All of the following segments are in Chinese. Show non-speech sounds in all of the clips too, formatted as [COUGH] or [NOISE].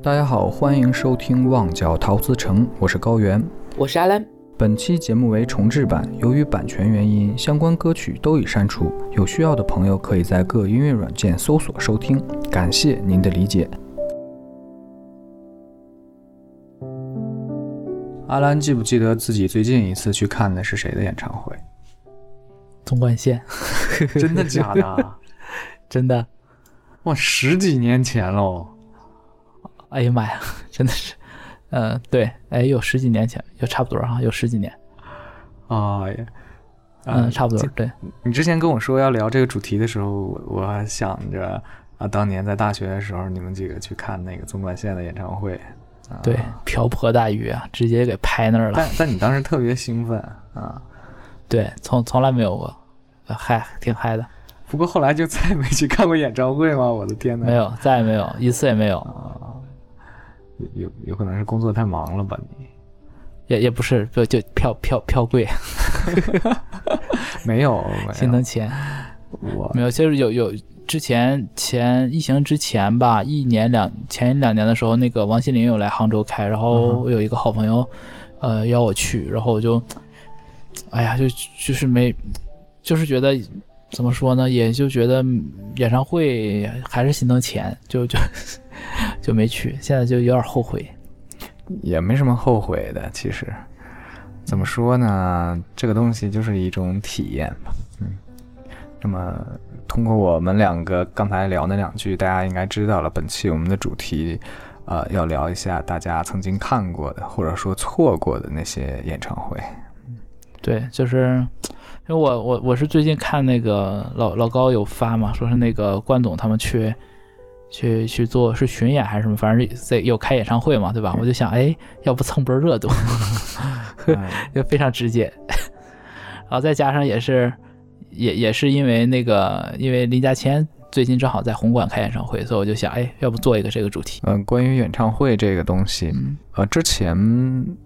大家好，欢迎收听《旺角陶瓷城》，我是高原，我是阿兰。本期节目为重制版，由于版权原因，相关歌曲都已删除。有需要的朋友可以在各音乐软件搜索收听，感谢您的理解。阿兰记不记得自己最近一次去看的是谁的演唱会？纵贯线，真的假的？[LAUGHS] 真的，哇，十几年前喽！哎呀妈呀，真的是，嗯，对，哎，有十几年前，有差不多哈，有十几年。啊呀，嗯，差不多。对你之前跟我说要聊这个主题的时候，我我还想着啊，当年在大学的时候，你们几个去看那个纵贯线的演唱会。对，瓢泼大雨啊，直接给拍那儿了。但但你当时特别兴奋啊，[LAUGHS] 对，从从来没有过，嗨，挺嗨的。不过后来就再也没去看过演唱会吗？我的天哪！没有，再也没有一次也没有。啊，有有可能是工作太忙了吧？你也也不是，就就票票票贵，[LAUGHS] 没有心疼钱。我没有，就是有有。之前前疫情之前吧，一年两前两年的时候，那个王心凌有来杭州开，然后我有一个好朋友，呃，邀我去，然后我就，哎呀，就就是没，就是觉得怎么说呢，也就觉得演唱会还是心疼钱，就就 [LAUGHS] 就没去，现在就有点后悔，也没什么后悔的，其实怎么说呢，这个东西就是一种体验吧，嗯，那么。通过我们两个刚才聊那两句，大家应该知道了。本期我们的主题，呃，要聊一下大家曾经看过的或者说错过的那些演唱会。对，就是因为我我我是最近看那个老老高有发嘛，说是那个关总他们去去去做是巡演还是什么，反正在有开演唱会嘛，对吧？我就想，哎，要不蹭波热度，[LAUGHS] [LAUGHS] 就非常直接。然后再加上也是。也也是因为那个，因为林嘉谦最近正好在红馆开演唱会，所以我就想，哎，要不做一个这个主题？嗯，关于演唱会这个东西，呃，之前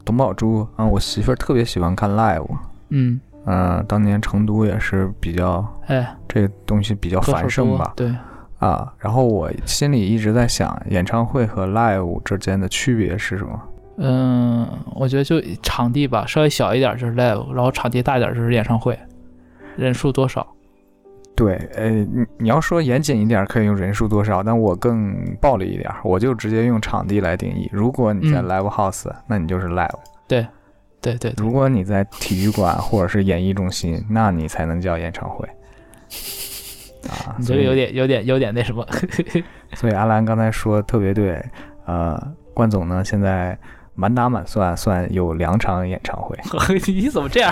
董宝珠啊，我媳妇儿特别喜欢看 live，嗯嗯，当年成都也是比较，哎，这个东西比较繁盛吧？对，啊，然后我心里一直在想，演唱会和 live 之间的区别是什么？嗯，我觉得就场地吧，稍微小一点就是 live，然后场地大一点就是演唱会。人数多少？对，呃，你你要说严谨一点，可以用人数多少，但我更暴力一点，我就直接用场地来定义。如果你在 live house，那你就是 live。对，对对。如果你在体育馆或者是演艺中心，那你才能叫演唱会。[LAUGHS] 啊，你这个有点有点有点那什么。[LAUGHS] 所以阿兰刚才说特别对，呃，冠总呢现在。满打满算算有两场演唱会，[LAUGHS] 你怎么这样？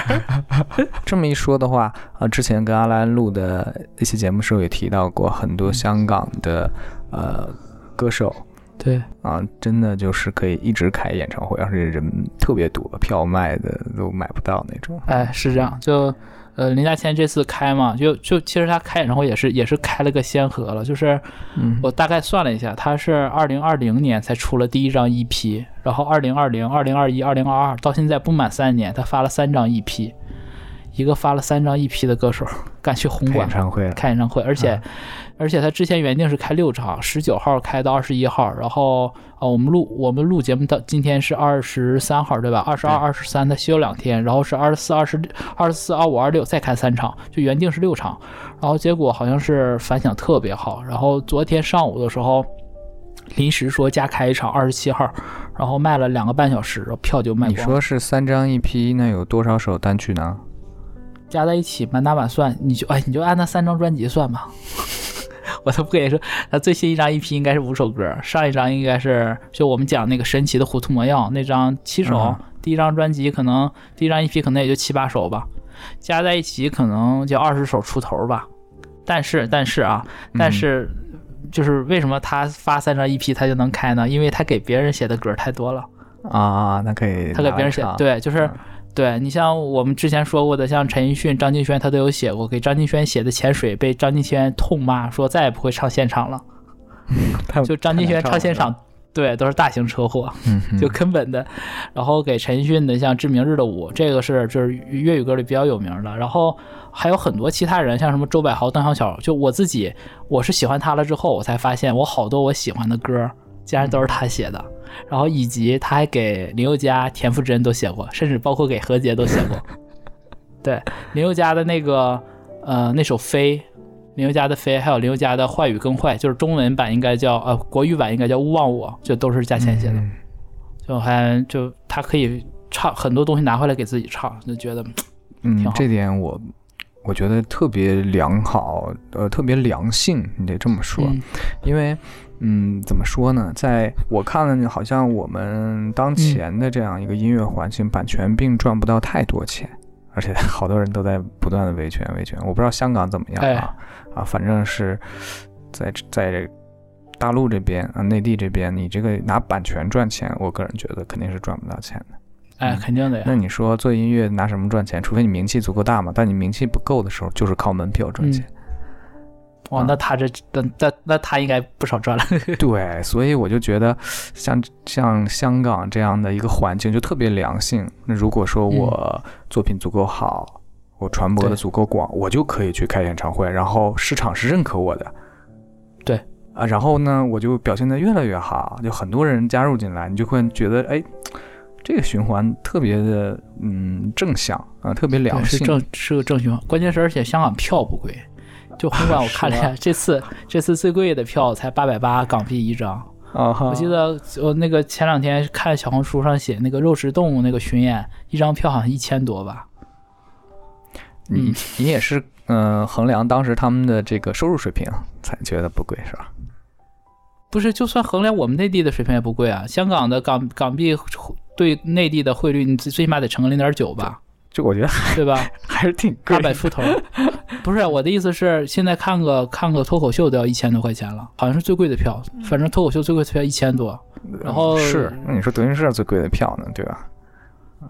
这么一说的话，啊，之前跟阿兰录的一期节目时候也提到过，很多香港的呃歌手，对啊，真的就是可以一直开演唱会，而且人特别多，票卖的都买不到那种。哎，是这样，就。呃，林嘉谦这次开嘛，就就其实他开演唱会也是也是开了个先河了，就是我大概算了一下，他是二零二零年才出了第一张 EP，然后二零二零、二零二一、二零二二到现在不满三年，他发了三张 EP，一个发了三张 EP 的歌手敢去红馆开演唱会，开演唱会，而且。而且他之前原定是开六场，十九号开到二十一号，然后呃，我们录我们录节目到今天是二十三号，对吧？二十二、二十三他休两天，然后是二十四、二十二十四、二五、二六再开三场，就原定是六场，然后结果好像是反响特别好，然后昨天上午的时候临时说加开一场二十七号，然后卖了两个半小时，票就卖光。你说是三张一批，那有多少首单曲呢？加在一起满打满算，你就哎你就按那三张专辑算吧。[LAUGHS] 我都不跟你说，他最新一张 EP 应该是五首歌，上一张应该是就我们讲那个神奇的糊涂魔药那张七首，第一张专辑可能第一张 EP 可能也就七八首吧，加在一起可能就二十首出头吧。但是但是啊，但是就是为什么他发三张 EP 他就能开呢？因为他给别人写的歌太多了啊，那可以他给别人写对就是。对你像我们之前说过的，像陈奕迅、张敬轩，他都有写过。给张敬轩写的《潜水》被张敬轩痛骂，说再也不会唱现场了。[LAUGHS] 就张敬轩唱现场，对，都是大型车祸，就根本的。然后给陈奕迅的像《致明日的舞》，这个是就是粤语歌里比较有名的。然后还有很多其他人，像什么周柏豪、邓小巧。就我自己，我是喜欢他了之后，我才发现我好多我喜欢的歌竟然都是他写的。然后以及他还给林宥嘉、田馥甄都写过，甚至包括给何洁都写过。[LAUGHS] 对，林宥嘉的那个呃那首《飞》，林宥嘉的《飞》，还有林宥嘉的《坏与更坏》，就是中文版应该叫呃国语版应该叫《勿忘我》，就都是嘉谦写的。嗯就还就他可以唱很多东西拿回来给自己唱，就觉得，嗯这点我我觉得特别良好，呃，特别良性，你得这么说，嗯因为。嗯，怎么说呢？在我看了，好像我们当前的这样一个音乐环境，版权并赚不到太多钱，而且 [LAUGHS] 好多人都在不断的维权维权。我不知道香港怎么样哎啊、啊，反正是在在大陆这边啊，内地这边，你这个拿版权赚钱，我个人觉得肯定是赚不到钱的。哎，肯定的呀。那你说做音乐拿什么赚钱？除非你名气足够大嘛。但你名气不够的时候，就是靠门票赚钱。哇，啊那他这那那那他应该不少赚了。[LAUGHS] [LAUGHS] 对，所以我就觉得像像香港这样的一个环境就特别良性。那如果说我作品足够好，我传播的足够广，我就可以去开演唱会，然后市场是认可我的。对啊，然后呢，我就表现得越来越好，就很多人加入进来，你就会觉得哎。这个循环特别的，嗯，正向啊，特别良性是性。正是个正循环，关键是而且香港票不贵，就红馆我看了一下，[LAUGHS] 这次这次最贵的票才八百八港币一张。我记得我那个前两天看小红书上写那个肉食动物那个巡演，一张票好像一千多吧。你你也是嗯、呃衡量当时他们的这个收入水平才觉得不贵是吧？不是，就算衡量我们内地的水平也不贵啊。香港的港港币对内地的汇率，你最最起码得乘个零点九吧，就我觉得还对吧？[LAUGHS] 还是挺贵的。二百出头。不是我的意思是，现在看个看个脱口秀都要一千多块钱了，好像是最贵的票，反正脱口秀最贵的票一千多，然后是，那你说德云社最贵的票呢，对吧？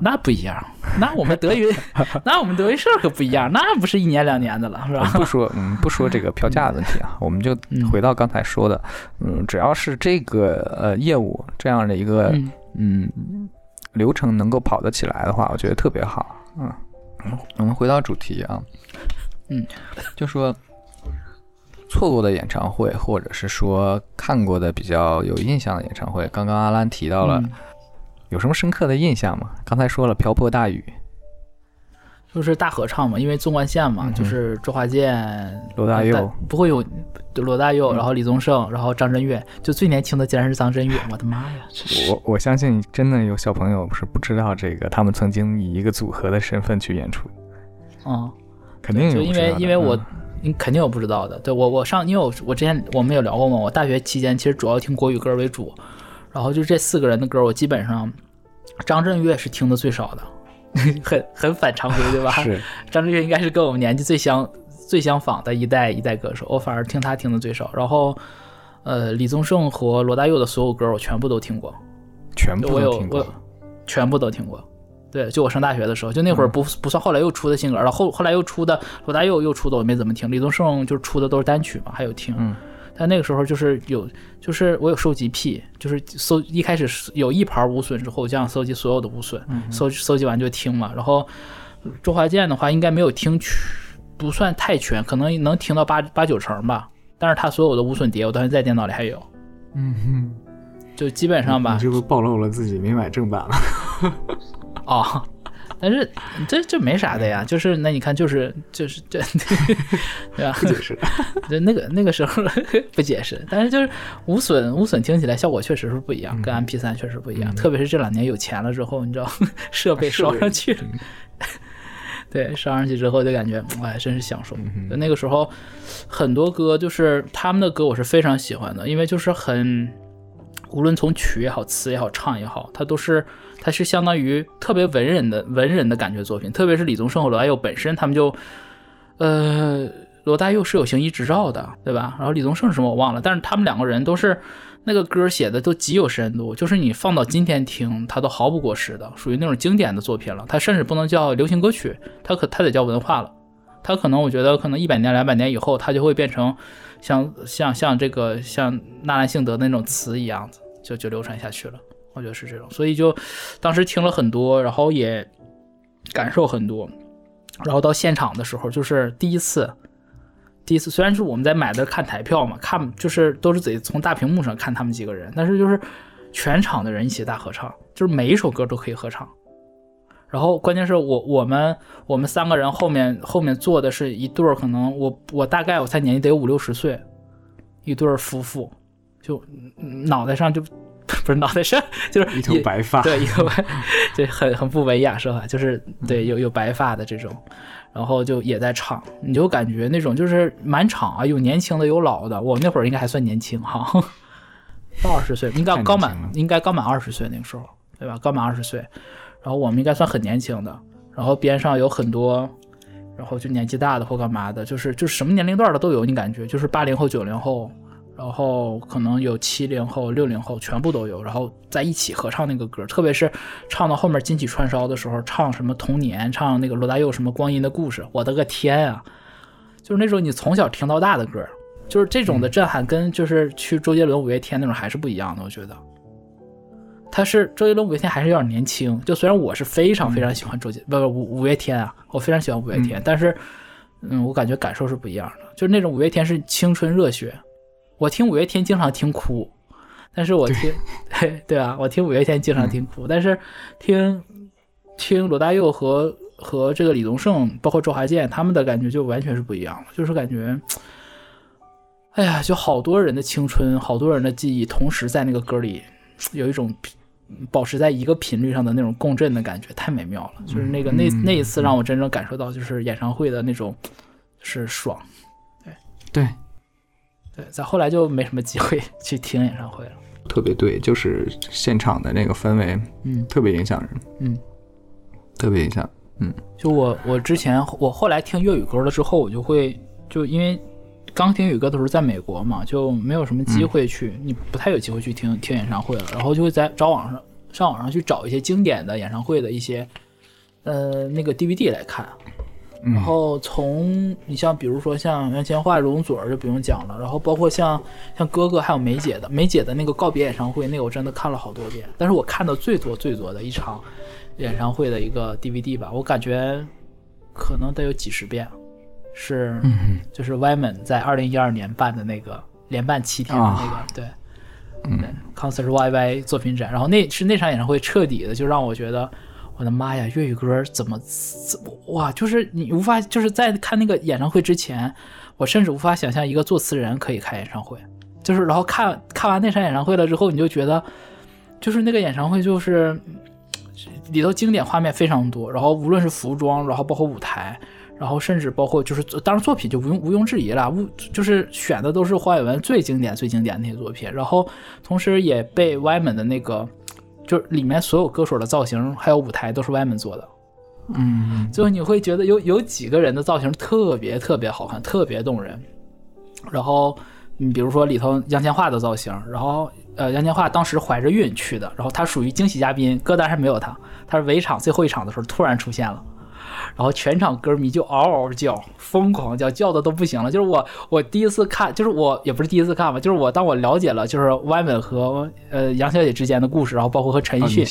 那不一样。那我们德云，[LAUGHS] 那我们德云社可不一样，那不是一年两年的了，是吧？不说，嗯，不说这个票价的问题啊，我们就嗯回到刚才说的，嗯，只要是这个呃业务这样的一个嗯嗯流程能够跑得起来的话，我觉得特别好。嗯，我们回到主题啊，嗯，就说错过的演唱会，或者是说看过的比较有印象的演唱会，刚刚阿兰提到了，嗯。有什么深刻的印象吗？刚才说了瓢泼大雨，就是大合唱嘛，因为纵贯线嘛，嗯就是周华健、罗大佑呃不会有罗大佑，嗯。然后李宗盛，然后张震岳，就最年轻的竟然是张震岳，我的妈呀！我我相信真的有小朋友是不知道这个，他们曾经以一个组合的身份去演出，嗯，肯定有就因为因为我嗯。你肯定有不知道的，对我我上因为我我之前我们有聊过嘛，我大学期间其实主要听国语歌为主，然后就这四个人的歌，我基本上张震岳是听的最少的，[LAUGHS] 很很反常规，对吧？是张震岳应该是跟我们年纪最相最相仿的一代一代歌手，我反而听他听的最少。然后，呃，李宗盛和罗大佑的所有歌我全部都听过，全部都听过我。全部都听过。对，就我上大学的时候，就那会儿不不算后来又出的新歌了，后后来又出的罗大佑又出的我没怎么听，李宗盛就是出的都是单曲嘛，还有听。嗯但那个时候就是有，就是我有收集癖，就是搜一开始有一盘无损之后，我就想搜集所有的无损，搜搜集完就听嘛。然后周华健的话，应该没有听全，不算太全，可能能听到八八九成吧。但是他所有的无损碟，我到现在电脑里还有，嗯哼就基本上吧你，这不暴露了自己没买正版了？哦，但是这这没啥的呀，就是那你看，就是就是这，[LAUGHS] 对吧？不解释。[LAUGHS] 就那个那个时候 [LAUGHS] 不解释，但是就是无损无损听起来效果确实是不一样，跟 MP 三确实不一样，嗯特别是这两年有钱了之后，你知道设备烧上去了，对，烧上去之后就感觉哎，真是享受。那个时候很多歌就是他们的歌，我是非常喜欢的，因为就是很。无论从曲也好，词也好，唱也好，它都是它是相当于特别文人的文人的感觉作品，特别是李宗盛和罗大佑本身，他们就，呃，罗大佑是有行医执照的，对吧？然后李宗盛什么我忘了，但是他们两个人都是那个歌写的都极有深度，就是你放到今天听，它都毫不过时的，属于那种经典的作品了。它甚至不能叫流行歌曲，它可它得叫文化了。它可能我觉得可能一百年两百年以后，它就会变成像像像这个像纳兰性德那种词一样子，就就流传下去了。我觉得是这种，所以就当时听了很多，然后也感受很多，然后到现场的时候，就是第一次第一次，虽然是我们在买的看台票嘛，看就是都是得从大屏幕上看他们几个人，但是就是全场的人一起大合唱，就是每一首歌都可以合唱。然后关键是我我们我们三个人后面后面坐的是一对儿，可能我我大概我猜年纪得有五六十岁，一对儿夫妇，就脑袋上就不是脑袋上就是一头白发，对，一头白，[LAUGHS] 就很很不文雅说法？就是对有有白发的这种，然后就也在唱，你就感觉那种就是满场啊，有年轻的有老的，我那会儿应该还算年轻哈，到二十岁应该刚满应该刚满二十岁那个时候，对吧？刚满二十岁，然后我们应该算很年轻的，然后边上有很多。然后就年纪大的或干嘛的，就是就是什么年龄段的都有，你感觉就是八零后、九零后，然后可能有七零后、六零后，全部都有，然后在一起合唱那个歌，特别是唱到后面金曲串烧的时候，唱什么童年，唱那个罗大佑什么光阴的故事，我的个天啊！就是那种你从小听到大的歌，就是这种的震撼，跟就是去周杰伦、五月天那种还是不一样的，我觉得。他是周杰伦、五月天还是有点年轻，就虽然我是非常非常喜欢周杰，不不五五月天啊，我非常喜欢五月天，但是，嗯，我感觉感受是不一样的，就是那种五月天是青春热血，我听五月天经常听哭，但是我听对。[LAUGHS] 对啊，我听五月天经常听哭，但是听听罗大佑和和这个李宗盛，包括周华健他们的感觉就完全是不一样了，就是感觉，哎呀，就好多人的青春，好多人的记忆，同时在那个歌里有一种保持在一个频率上的那种共振的感觉，太美妙了。就是那个那那一次让我真正感受到，就是演唱会的那种，是爽。对，对，在后来就没什么机会 [LAUGHS] 去听演唱会了。特别对，就是现场的那个氛围嗯。特别影响人，嗯，特别影响，嗯。就我我之前我后来听粤语歌了之后，我就会就因为刚听粤语歌的时候在美国嘛，就没有什么机会去，你不太有机会去听听演唱会了，然后就会在找网上上网上去找一些经典的演唱会的一些呃那个 DVD 来看。然后从你像比如说像杨千嬅、容祖儿就不用讲了，然后包括像像哥哥还有梅姐的梅姐的那个告别演唱会，那个我真的看了好多遍，但是我看的最多最多的一场演唱会的一个 DVD 吧，我感觉可能得有几十遍，是嗯就是 Wyman 在二零一二年办的那个连办七天的那个、对。嗯对，Concert YY 作品展，然后那是那场演唱会彻底的就让我觉得，我的妈呀，粤语歌怎么怎么哇，就是你无法就是在看那个演唱会之前，我甚至无法想象一个作词人可以开演唱会，就是然后看看完那场演唱会了之后，你就觉得，就是那个演唱会就是里头经典画面非常多，然后无论是服装，然后包括舞台。然后甚至包括就是，当然作品就毋庸毋庸置疑了，毋就是选的都是黄伟文最经典、最经典的那些作品。然后同时也被 Wyman 的那个，就是里面所有歌手的造型还有舞台都是 Wyman 做的。嗯最后你会觉得有有几个人的造型特别特别好看，特别动人。然后你比如说里头杨千嬅的造型，然后呃杨千嬅当时怀着孕去的，然后她属于惊喜嘉宾，歌单上没有她，她是尾场最后一场的时候突然出现了。然后全场歌迷就嗷嗷叫，疯狂叫，叫的都不行了。就是我，我第一次看，就是我也不是第一次看吧，就是我当我了解了就是 Wyman 和呃杨小姐之间的故事，然后包括和陈奕迅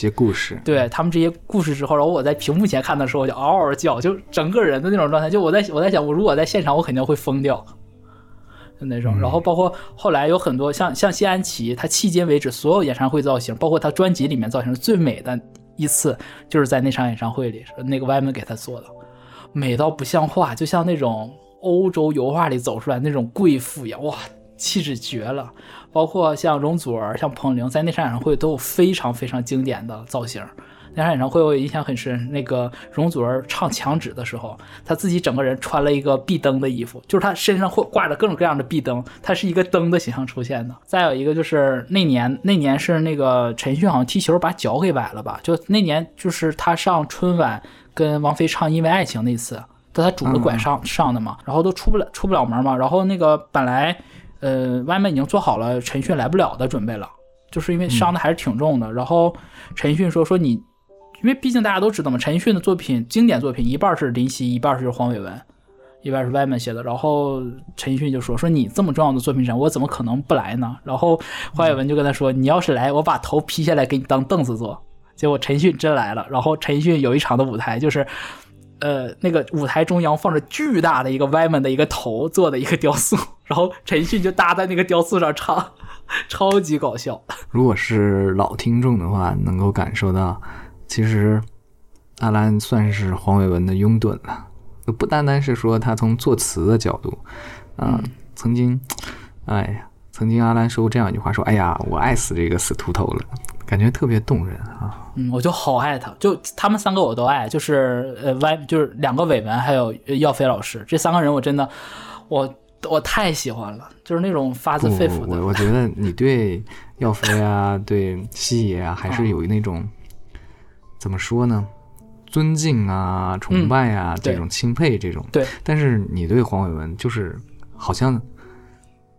对他们这些故事之后，然后我在屏幕前看的时候，我就嗷嗷叫，就整个人的那种状态，就我在我在想，我如果在现场，我肯定会疯掉，就那种。然后包括后来有很多像像谢安琪，他迄今为止所有演唱会造型，包括他专辑里面造型最美的一次，就是在那场演唱会里，那个歪门给他做的，美到不像话，就像那种欧洲油画里走出来那种贵妇一样，哇，气质绝了。包括像容祖儿、像彭羚，在那场演唱会都有非常非常经典的造型。那场演唱会我印象很深，那个容祖儿唱《墙纸》的时候，她自己整个人穿了一个壁灯的衣服，就是她身上会挂着各种各样的壁灯，她是一个灯的形象出现的。再有一个就是那年，那年是那个陈奕迅好像踢球把脚给崴了吧？就那年就是他上春晚跟王菲唱《因为爱情》那次，但他拄着拐上上的嘛，然后都出不了出不了门嘛，然后那个本来呃外面已经做好了陈奕迅来不了的准备了，就是因为伤的还是挺重的，然后陈奕迅说说你。因为毕竟大家都知道嘛，陈奕迅的作品经典作品一半是林夕，一半是黄伟文，一半是 Wyman 写的。然后陈奕迅就说：“说你这么重要的作品展，我怎么可能不来呢？”然后黄伟文就跟他说：“你要是来，我把头劈下来给你当凳子坐。”结果陈奕迅真来了。然后陈奕迅有一场的舞台就是，呃那个舞台中央放着巨大的一个 Wyman 的一个头做的一个雕塑，然后陈奕迅就搭在那个雕塑上唱，[LAUGHS] 超级搞笑。如果是老听众的话，能够感受到，其实阿兰算是黄伟文的拥趸了。不单单是说他从作词的角度，啊、曾经，哎呀，曾经阿兰说过这样一句话，说：“哎呀，我爱死这个死秃头了。”感觉特别动人啊。嗯，我就好爱他，就他们三个我都爱，就是呃 Y 就是两个伟文还有呃耀飞老师这三个人，我真的我我太喜欢了，就是那种发自肺腑的。我我觉得你对耀飞啊，对西爷啊，还是有那种、怎么说呢？尊敬啊，崇拜啊，对这种钦佩这种。对，但是你对黄伟文就是好像，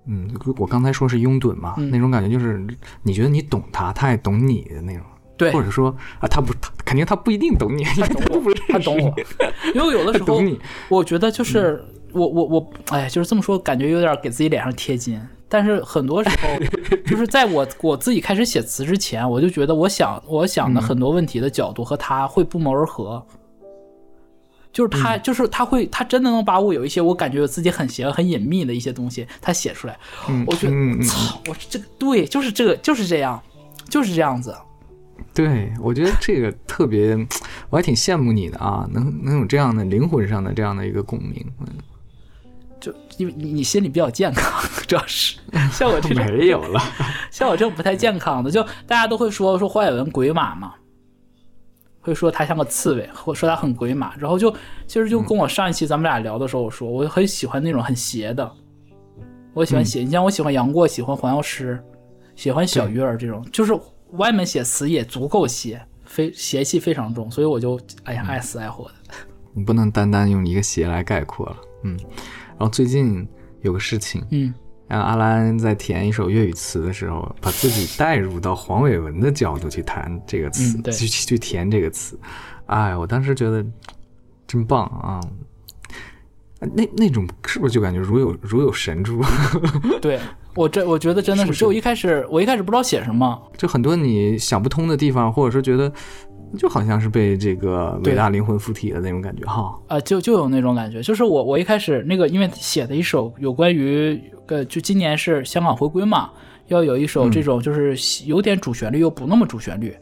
嗯，我刚才说是拥趸嘛，嗯那种感觉就是你觉得你懂他，他也懂你的那种。对或者说啊，他不，他肯定他不一定懂你，他懂我 [LAUGHS] 不认识他懂我，[LAUGHS] 因为有的时候懂你。我觉得就是我我我，哎，就是这么说，感觉有点给自己脸上贴金。但是很多时候，[LAUGHS] 就是在我我自己开始写词之前，我就觉得我想我想的很多问题的角度和他会不谋而合。就是他，就是他会，他真的能把我有一些我感觉我自己很邪恶、很隐秘的一些东西，他写出来。嗯，我觉得嗯嗯嗯操，我这个对，就是这个，就是这样，就是这样子。对，我觉得这个特别，我还挺羡慕你的啊，能能有这样的灵魂上的这样的一个共鸣。嗯就因为你你心里比较健康，[LAUGHS] 主要是 [LAUGHS] 像我这种没有了，[LAUGHS] 像我这种不太健康的，就大家都会说说黄海文鬼马嘛，会说他像个刺猬，或说他很鬼马。然后就其实就跟我上一期咱们俩聊的时候，我说我很喜欢那种很邪的，我喜欢邪。你像我喜欢杨过，喜欢黄药师，喜欢小鱼儿这种，就是外面写词也足够邪，非邪气非常重，所以我就哎呀爱死爱活的。你不能单单用一个邪来概括了。嗯，然后最近有个事情，嗯，让阿兰在填一首粤语词的时候，把自己带入到黄伟文的角度去谈这个词，嗯对去去填这个词。哎，我当时觉得真棒啊！那那种是不是就感觉如有如有神助？[LAUGHS] 对我这我觉得真的是，是不是就我一开始我一开始不知道写什么，就很多你想不通的地方，或者说觉得就好像是被这个伟大灵魂附体的那种感觉哈。啊，就就有那种感觉，就是我我一开始那个，因为写的一首有关于呃，就今年是香港回归嘛，要有一首这种就是有点主旋律又不那么主旋律，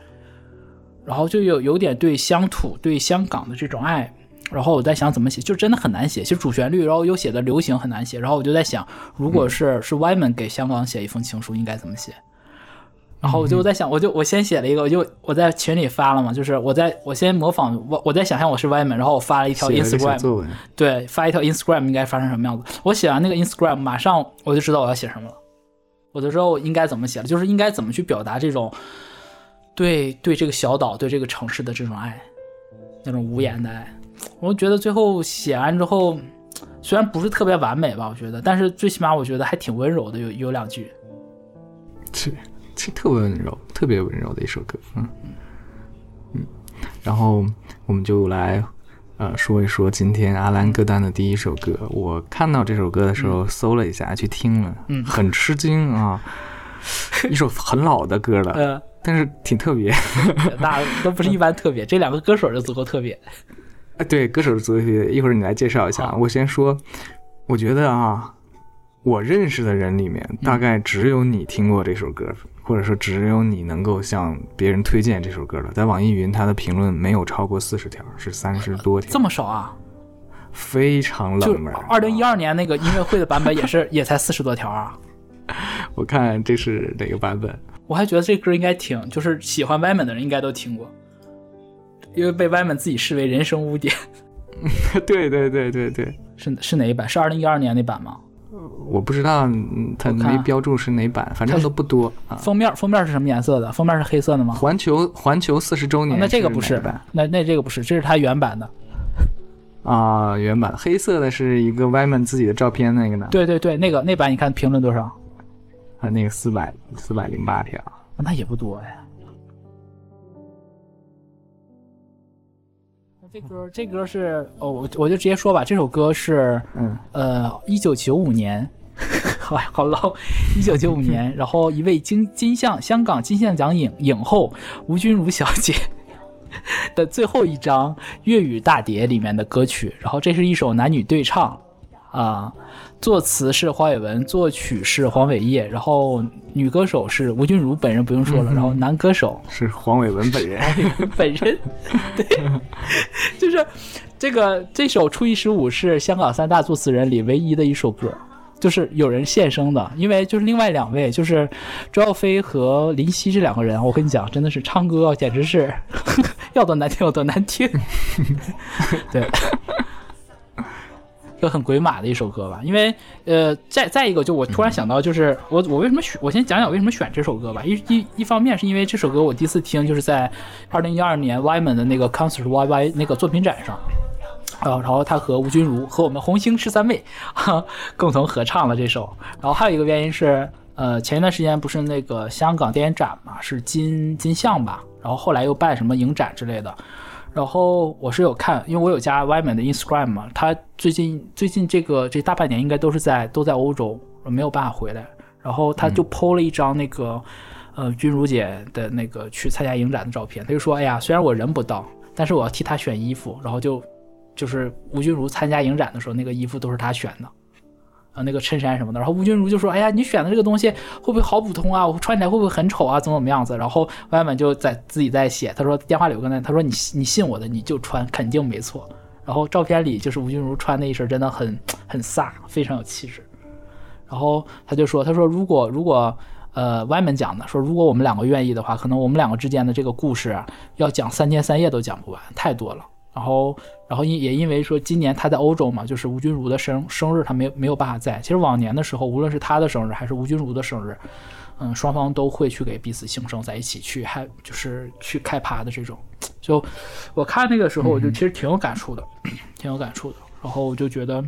然后就有有点对乡土对香港的这种爱，然后我在想怎么写，就真的很难写，其实主旋律，然后又写的流行很难写，然后我就在想，如果是是 Y 门给香港写一封情书，应该怎么写？然后我就在想，我就我先写了一个，我就我在群里发了嘛，就是我在我先模仿我我在想象我是 Y 门，然后我发了一条 Instagram，对，发一条 Instagram 应该发成什么样子？我写完那个 Instagram，马上我就知道我要写什么了，我就知道我应该怎么写了，就是应该怎么去表达这种对对这个小岛、对这个城市的这种爱，那种无言的爱。我觉得最后写完之后，虽然不是特别完美吧，我觉得，但是最起码我觉得还挺温柔的，有有两句。是是特别温柔、特别温柔的一首歌，嗯嗯。然后我们就来呃说一说今天阿兰歌单的第一首歌。我看到这首歌的时候搜了一下，去听了，嗯很吃惊啊，[LAUGHS] 一首很老的歌了，呃，但是挺特别。那都不是一般特别，这两个歌手就足够特别。[LAUGHS] 哎，对，歌手足够特别，一会儿你来介绍一下。我先说，我觉得啊，我认识的人里面，大概只有你听过这首歌，或者说只有你能够向别人推荐这首歌了。在网易云，它的评论没有超过四十条，是三十多条，这么少啊？非常冷门。二零一二年那个音乐会的版本也是 [LAUGHS] 也才四十多条啊。我看这是哪个版本？我还觉得这歌应该听，就是喜欢 Y 们的人应该都听过，因为被 Y 们自己视为人生污点。[LAUGHS] 对对对对对，是是哪一版？是二零一二年那版吗？我不知道嗯它没标注是哪版，反正都不多啊。封面封面是什么颜色的？封面是黑色的吗？环球环球四十周年、哦那这个不是？那那这个不是，这是它原版的。[LAUGHS] 啊，原版黑色的是一个们自己的照片，那个呢？对对对，那个那版你看评论多少？啊，那个四百四百零八条。那也不多呀。这歌这歌是哦，我我就直接说吧，这首歌是嗯，呃一九九五年，[LAUGHS] 好好老，一九九五年，[LAUGHS] 然后一位金金像香港金像奖影影后吴君如小姐的最后一张粤语大碟里面的歌曲，然后这是一首男女对唱，啊，作词是黄伟文，作曲是黄伟业，然后女歌手是吴君如本人不用说了，然后男歌手是黄伟文本人，本人，[LAUGHS] 对，就是这个这首《初一十五》是香港三大作词人里唯一的一首歌。就是有人献声的，因为就是另外两位，就是周耀飞和林夕这两个人，我跟你讲，真的是唱歌简直是 [LAUGHS] 要多难听有多难听。[LAUGHS] 对，就很鬼马的一首歌吧。因为呃，再再一个，就我突然想到，就是我我为什么选？我先讲讲为什么选这首歌吧。一一一方面是因为这首歌我第一次听，就是在二零一二年 y m a n 的那个 Concert YY 那个作品展上。呃，然后他和吴君如和我们红星十三妹 [LAUGHS] 共同合唱了这首。然后还有一个原因是，呃，前一段时间不是那个香港电影展嘛，是金金像吧？然后后来又办什么影展之类的。然后我是有看，因为我有加 Y 门的 Instagram 嘛，他最近最近这个这大半年应该都是在都在欧洲，没有办法回来。然后他就 PO 了一张那个呃君如姐的那个去参加影展的照片，他就说：“哎呀，虽然我人不到，但是我要替她选衣服。”然后就。就是吴君如参加影展的时候，那个衣服都是她选的，啊，那个衬衫什么的。然后吴君如就说：“哎呀，你选的这个东西会不会好普通啊？我穿起来会不会很丑啊？怎么怎么样子？”然后外面就在自己在写，他说电话里有个那，他说你你信我的，你就穿，肯定没错。然后照片里就是吴君如穿那一身，真的很很飒，非常有气质。然后他就说：“他说如果如果呃外面讲的说，如果我们两个愿意的话，可能我们两个之间的这个故事要讲三天三夜都讲不完，太多了。”然后，然后因也因为说今年他在欧洲嘛，就是吴君如的生生日，他没没有办法在。其实往年的时候，无论是他的生日还是吴君如的生日，嗯，双方都会去给彼此庆生，在一起去还就是去开趴的这种。就我看那个时候，我就其实挺有感触的，[COUGHS] 挺有感触的。然后我就觉得，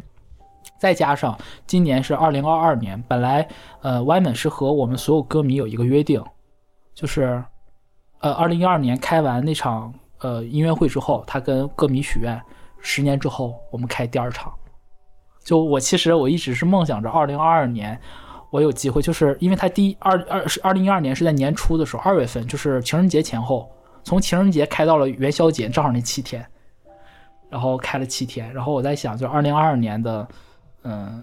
再加上今年是二零二二年，本来呃，Y 门是和我们所有歌迷有一个约定，就是呃，二零一二年开完那场。呃，音乐会之后，他跟歌迷许愿，十年之后我们开第二场。就我其实我一直是梦想着，二零二二年我有机会，就是因为他第二二是二零一二年是在年初的时候，二月份就是情人节前后，从情人节开到了元宵节，正好那七天，然后开了七天。然后我在想，就二零二二年的，嗯，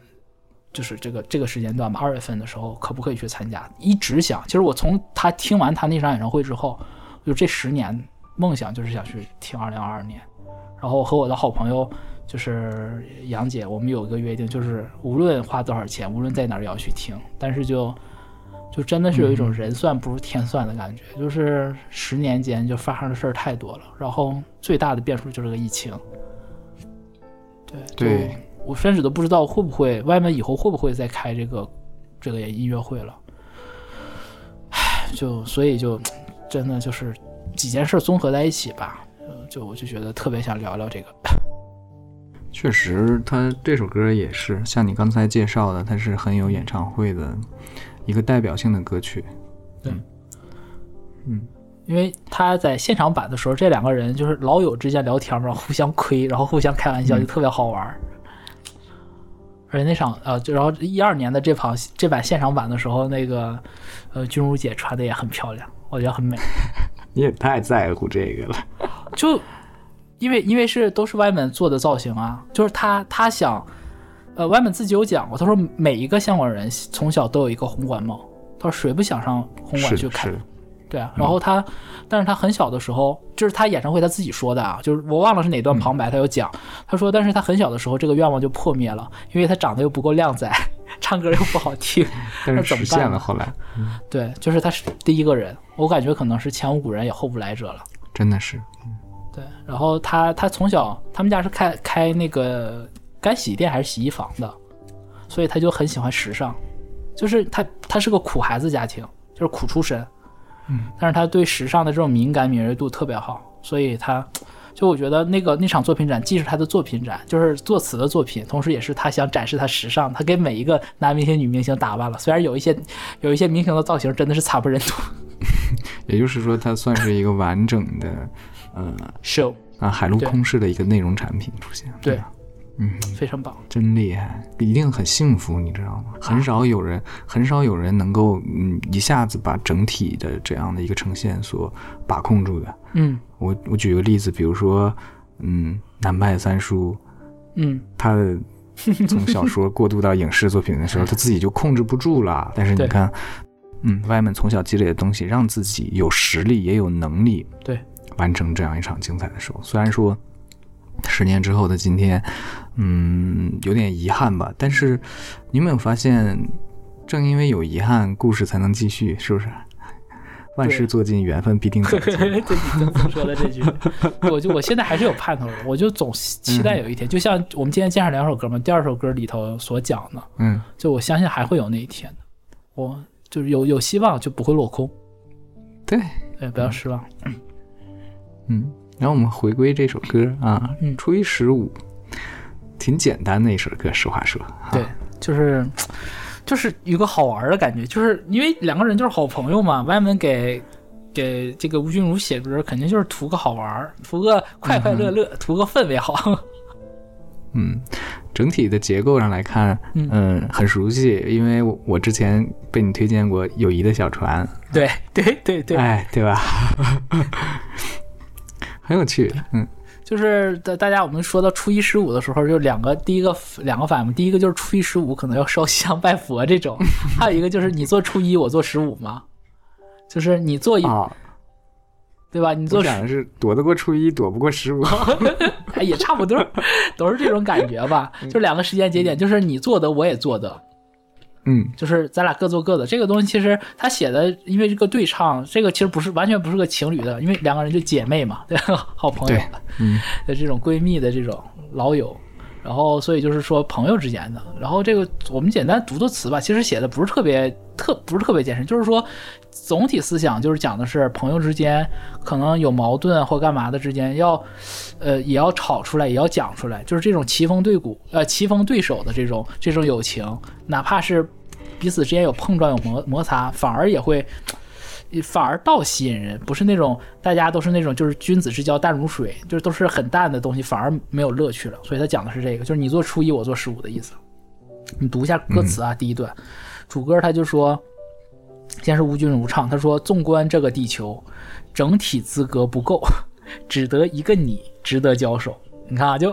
就是这个这个时间段吧，二月份的时候可不可以去参加？一直想，其实我从他听完他那场演唱会之后，就这十年。梦想就是想去听二零二二年，然后和我的好朋友就是杨姐，我们有一个约定，就是无论花多少钱，无论在哪儿也要去听。但是就就真的是有一种人算不如天算的感觉，就是十年间就发生的事儿太多了，然后最大的变数就是个疫情。对对，我甚至都不知道会不会外面以后会不会再开这个这个音乐会了。唉，就所以就真的就是。几件事综合在一起吧，就我就觉得特别想聊聊这个。[LAUGHS] 确实，他这首歌也是像你刚才介绍的，它是很有演唱会的一个代表性的歌曲。对，嗯，因为他在现场版的时候，这两个人就是老友之间聊天嘛，互相亏，然后互相开玩笑，就特别好玩。而且那场呃，就然后一二年的这场这版现场版的时候，那个呃君如姐穿的也很漂亮，我觉得很美。[LAUGHS] 你也太在乎这个了，[LAUGHS] 就因为因为是都是外面做的造型啊，就是他他想，呃，外面自己有讲过，他说每一个香港人从小都有一个红馆梦，他说谁不想上红馆去看？对啊，然后他，但是他很小的时候，就是他演唱会他自己说的啊，就是我忘了是哪段旁白，他有讲，他说，但是他很小的时候这个愿望就破灭了，因为他长得又不够靓仔，[LAUGHS] 唱歌又不好听，[LAUGHS] 但是实现了后来，对，就是他是第一个人，我感觉可能是前无古人也后无来者了，真的是，对，然后他他从小他们家是开开那个干洗店还是洗衣房的，所以他就很喜欢时尚，就是他他是个苦孩子家庭，就是苦出身。嗯，但是他对时尚的这种敏感敏锐度特别好，所以他，就我觉得那个那场作品展既是他的作品展，就是作词的作品，同时也是他想展示他时尚。他给每一个男明星、女明星打扮了，虽然有一些有一些明星的造型真的是惨不忍睹。[LAUGHS] 也就是说，它算是一个完整的，呃，[LAUGHS] show 啊，海陆空式的一个内容产品出现。对，嗯，非常棒。真厉害，一定很幸福，你知道吗？很少有人，很少有人能够嗯一下子把整体的这样的一个呈现所把控住的。嗯我我举个例子，比如说，嗯，南派三叔，嗯，他的从小说过渡到影视作品的时候，[LAUGHS] 他自己就控制不住了。但是你看，嗯，外面从小积累的东西，让自己有实力也有能力，对，完成这样一场精彩的 show。虽然说十年之后的今天，嗯，有点遗憾吧，但是你有没有发现，正因为有遗憾，故事才能继续，是不是？万事做尽，缘分必定在 [LAUGHS] 对，即。你曾经说的这句，[LAUGHS] 我就我现在还是有盼头的，我就总期待有一天，就像我们今天介绍两首歌嘛，第二首歌里头所讲的，嗯，就我相信还会有那一天的，我就是有有希望就不会落空，对，对，不要失望。嗯，然后我们回归这首歌啊，嗯初一十五，挺简单的一首歌，实话说，啊对，就是就是有个好玩的感觉，就是因为两个人就是好朋友嘛。外面给给这个吴君如写歌，肯定就是图个好玩，图个快快乐乐，图个氛围好。[LAUGHS] 嗯，整体的结构上来看，嗯嗯，很熟悉，因为我我之前被你推荐过《友谊的小船》，对对对对，哎，对吧？[LAUGHS] 很有趣，嗯。就是大大家我们说到初一十五的时候，就两个，第一个两个反应，第一个就是初一十五可能要烧香拜佛这种，[LAUGHS] 还有一个就是你做初一，我做十五嘛，就是你做一、啊，对吧？你做十的是躲得过初一，躲不过十五，[LAUGHS] 哎也差不多，都是这种感觉吧。[LAUGHS] 就两个时间节点，就是你做的我也做的，嗯就是咱俩各做各的。这个东西其实他写的，因为这个对唱，这个其实不是完全不是个情侣的，因为两个人就姐妹嘛，对吧？[LAUGHS] 好朋友对，嗯的这种闺蜜的这种老友，然后所以就是说朋友之间的。然后这个我们简单读读词吧，其实写的不是特别特不是特别健身，就是说总体思想就是讲的是朋友之间可能有矛盾或干嘛的之间要呃也要吵出来，也要讲出来，就是这种棋逢对鼓呃棋逢对手的这种这种友情，哪怕是彼此之间有碰撞有摩摩擦，反而也会。反而倒吸引人，不是那种大家都是那种就是君子之交淡如水，就是都是很淡的东西，反而没有乐趣了。所以他讲的是这个，就是你做初一，我做十五的意思。你读一下歌词啊，第一段，主歌他就说，先是吴君如唱，他说：“纵观这个地球，整体资格不够，只得一个你值得交手。”你看啊，就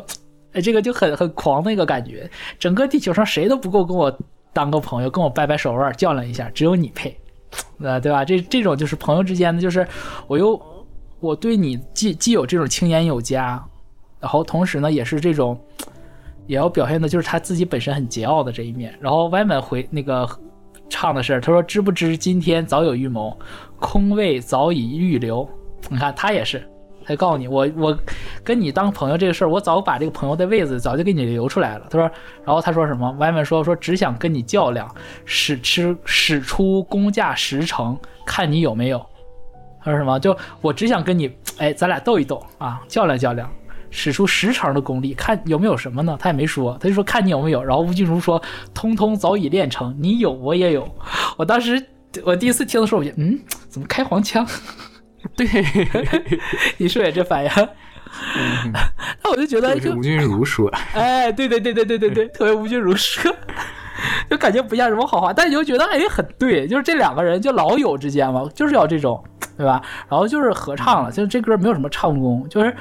哎，这个就很很狂的一个感觉，整个地球上谁都不够跟我当个朋友，跟我掰掰手腕较量一下，只有你配。[TSK] 呃，对吧？这这种就是朋友之间的，就是我又我对你既既有这种青眼有加，然后同时呢，也是这种也要表现的就是他自己本身很桀骜的这一面。然后歪门回那个唱的是，他说：“知不知今天早有预谋，空位早已预留。”你看他也是，他告诉你，我我跟你当朋友这个事儿，我早把这个朋友的位子早就给你留出来了。他说，然后他说什么？歪门说说只想跟你较量，使吃使出公价十成，看你有没有。他说什么？就我只想跟你，哎，咱俩斗一斗啊，较量较量，使出十成的功力，看有没有什么呢？他也没说，他就说看你有没有。然后吴君如说，通通早已练成，你有我也有。[LAUGHS] 我当时我第一次听的时候，我就嗯，怎么开黄腔？[LAUGHS] 对，[LAUGHS] 你是不是也这反应？[LAUGHS] 那我就觉得就吴君如说，哎，对对对对对对对，特别吴君如说，就感觉不像什么好话，但你就觉得哎很对，就是这两个人就老友之间嘛，就是要这种，对吧？然后就是合唱了，就是这歌没有什么唱功，就是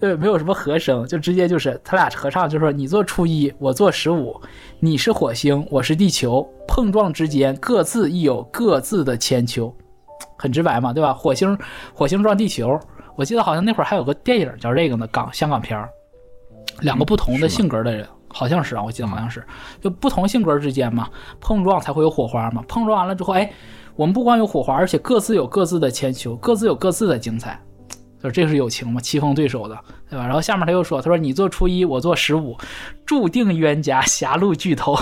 对，没有什么和声，就直接就是他俩合唱，就说你做初一，我做十五，你是火星，我是地球，碰撞之间各自亦有各自的千秋，很直白嘛，对吧？火星火星撞地球。我记得好像那会儿还有个电影叫这个呢，港香港片儿，两个不同的性格的人，好像是啊，我记得好像是，就不同性格之间嘛，碰撞才会有火花嘛，碰撞完了之后，哎，我们不光有火花，而且各自有各自的千秋，各自有各自的精彩，就这是友情嘛，棋逢对手的，对吧？然后下面他又说，他说你做初一，我做十五，注定冤家狭路巨头。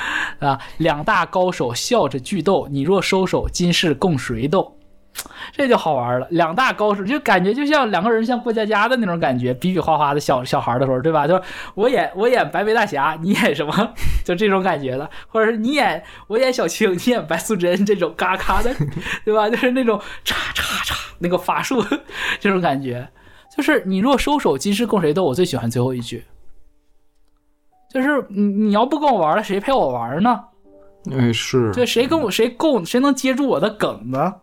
[LAUGHS] 啊，两大高手笑着巨斗，你若收手，今世共谁斗？[TSK] 这就好玩了，两大高手就感觉就像两个人像过家家的那种感觉，比比划划的小小孩的时候，对吧？就我演我演白眉大侠，你演什么？[LAUGHS] 就这种感觉的，或者是你演我演小青，你演白素贞这种嘎嘎的，[LAUGHS] 对吧？就是那种叉叉叉那个法术这种感觉，就是你若收手，今世共谁斗？我最喜欢最后一句，就是你你要不跟我玩了，谁陪我玩呢？哎，是，对，谁跟我谁够谁能接住我的梗呢？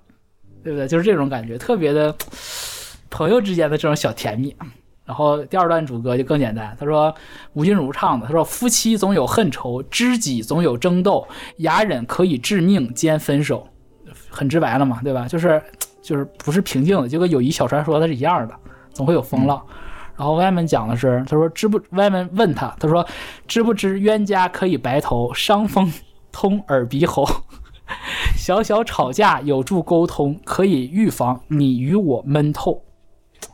对不对？就是这种感觉，特别的朋友之间的这种小甜蜜。然后第二段主歌就更简单，他说吴君如唱的，他说夫妻总有恨仇，知己总有争斗，哑忍可以致命兼分手，很直白了嘛，对吧？就是就是不是平静的，就跟友谊小船说它是一样的，总会有风浪。然后外面讲的是，他说知不？外面问他，他说知不知冤家可以白头，伤风通耳鼻喉。[LAUGHS] 小小吵架有助沟通，可以预防你与我闷透。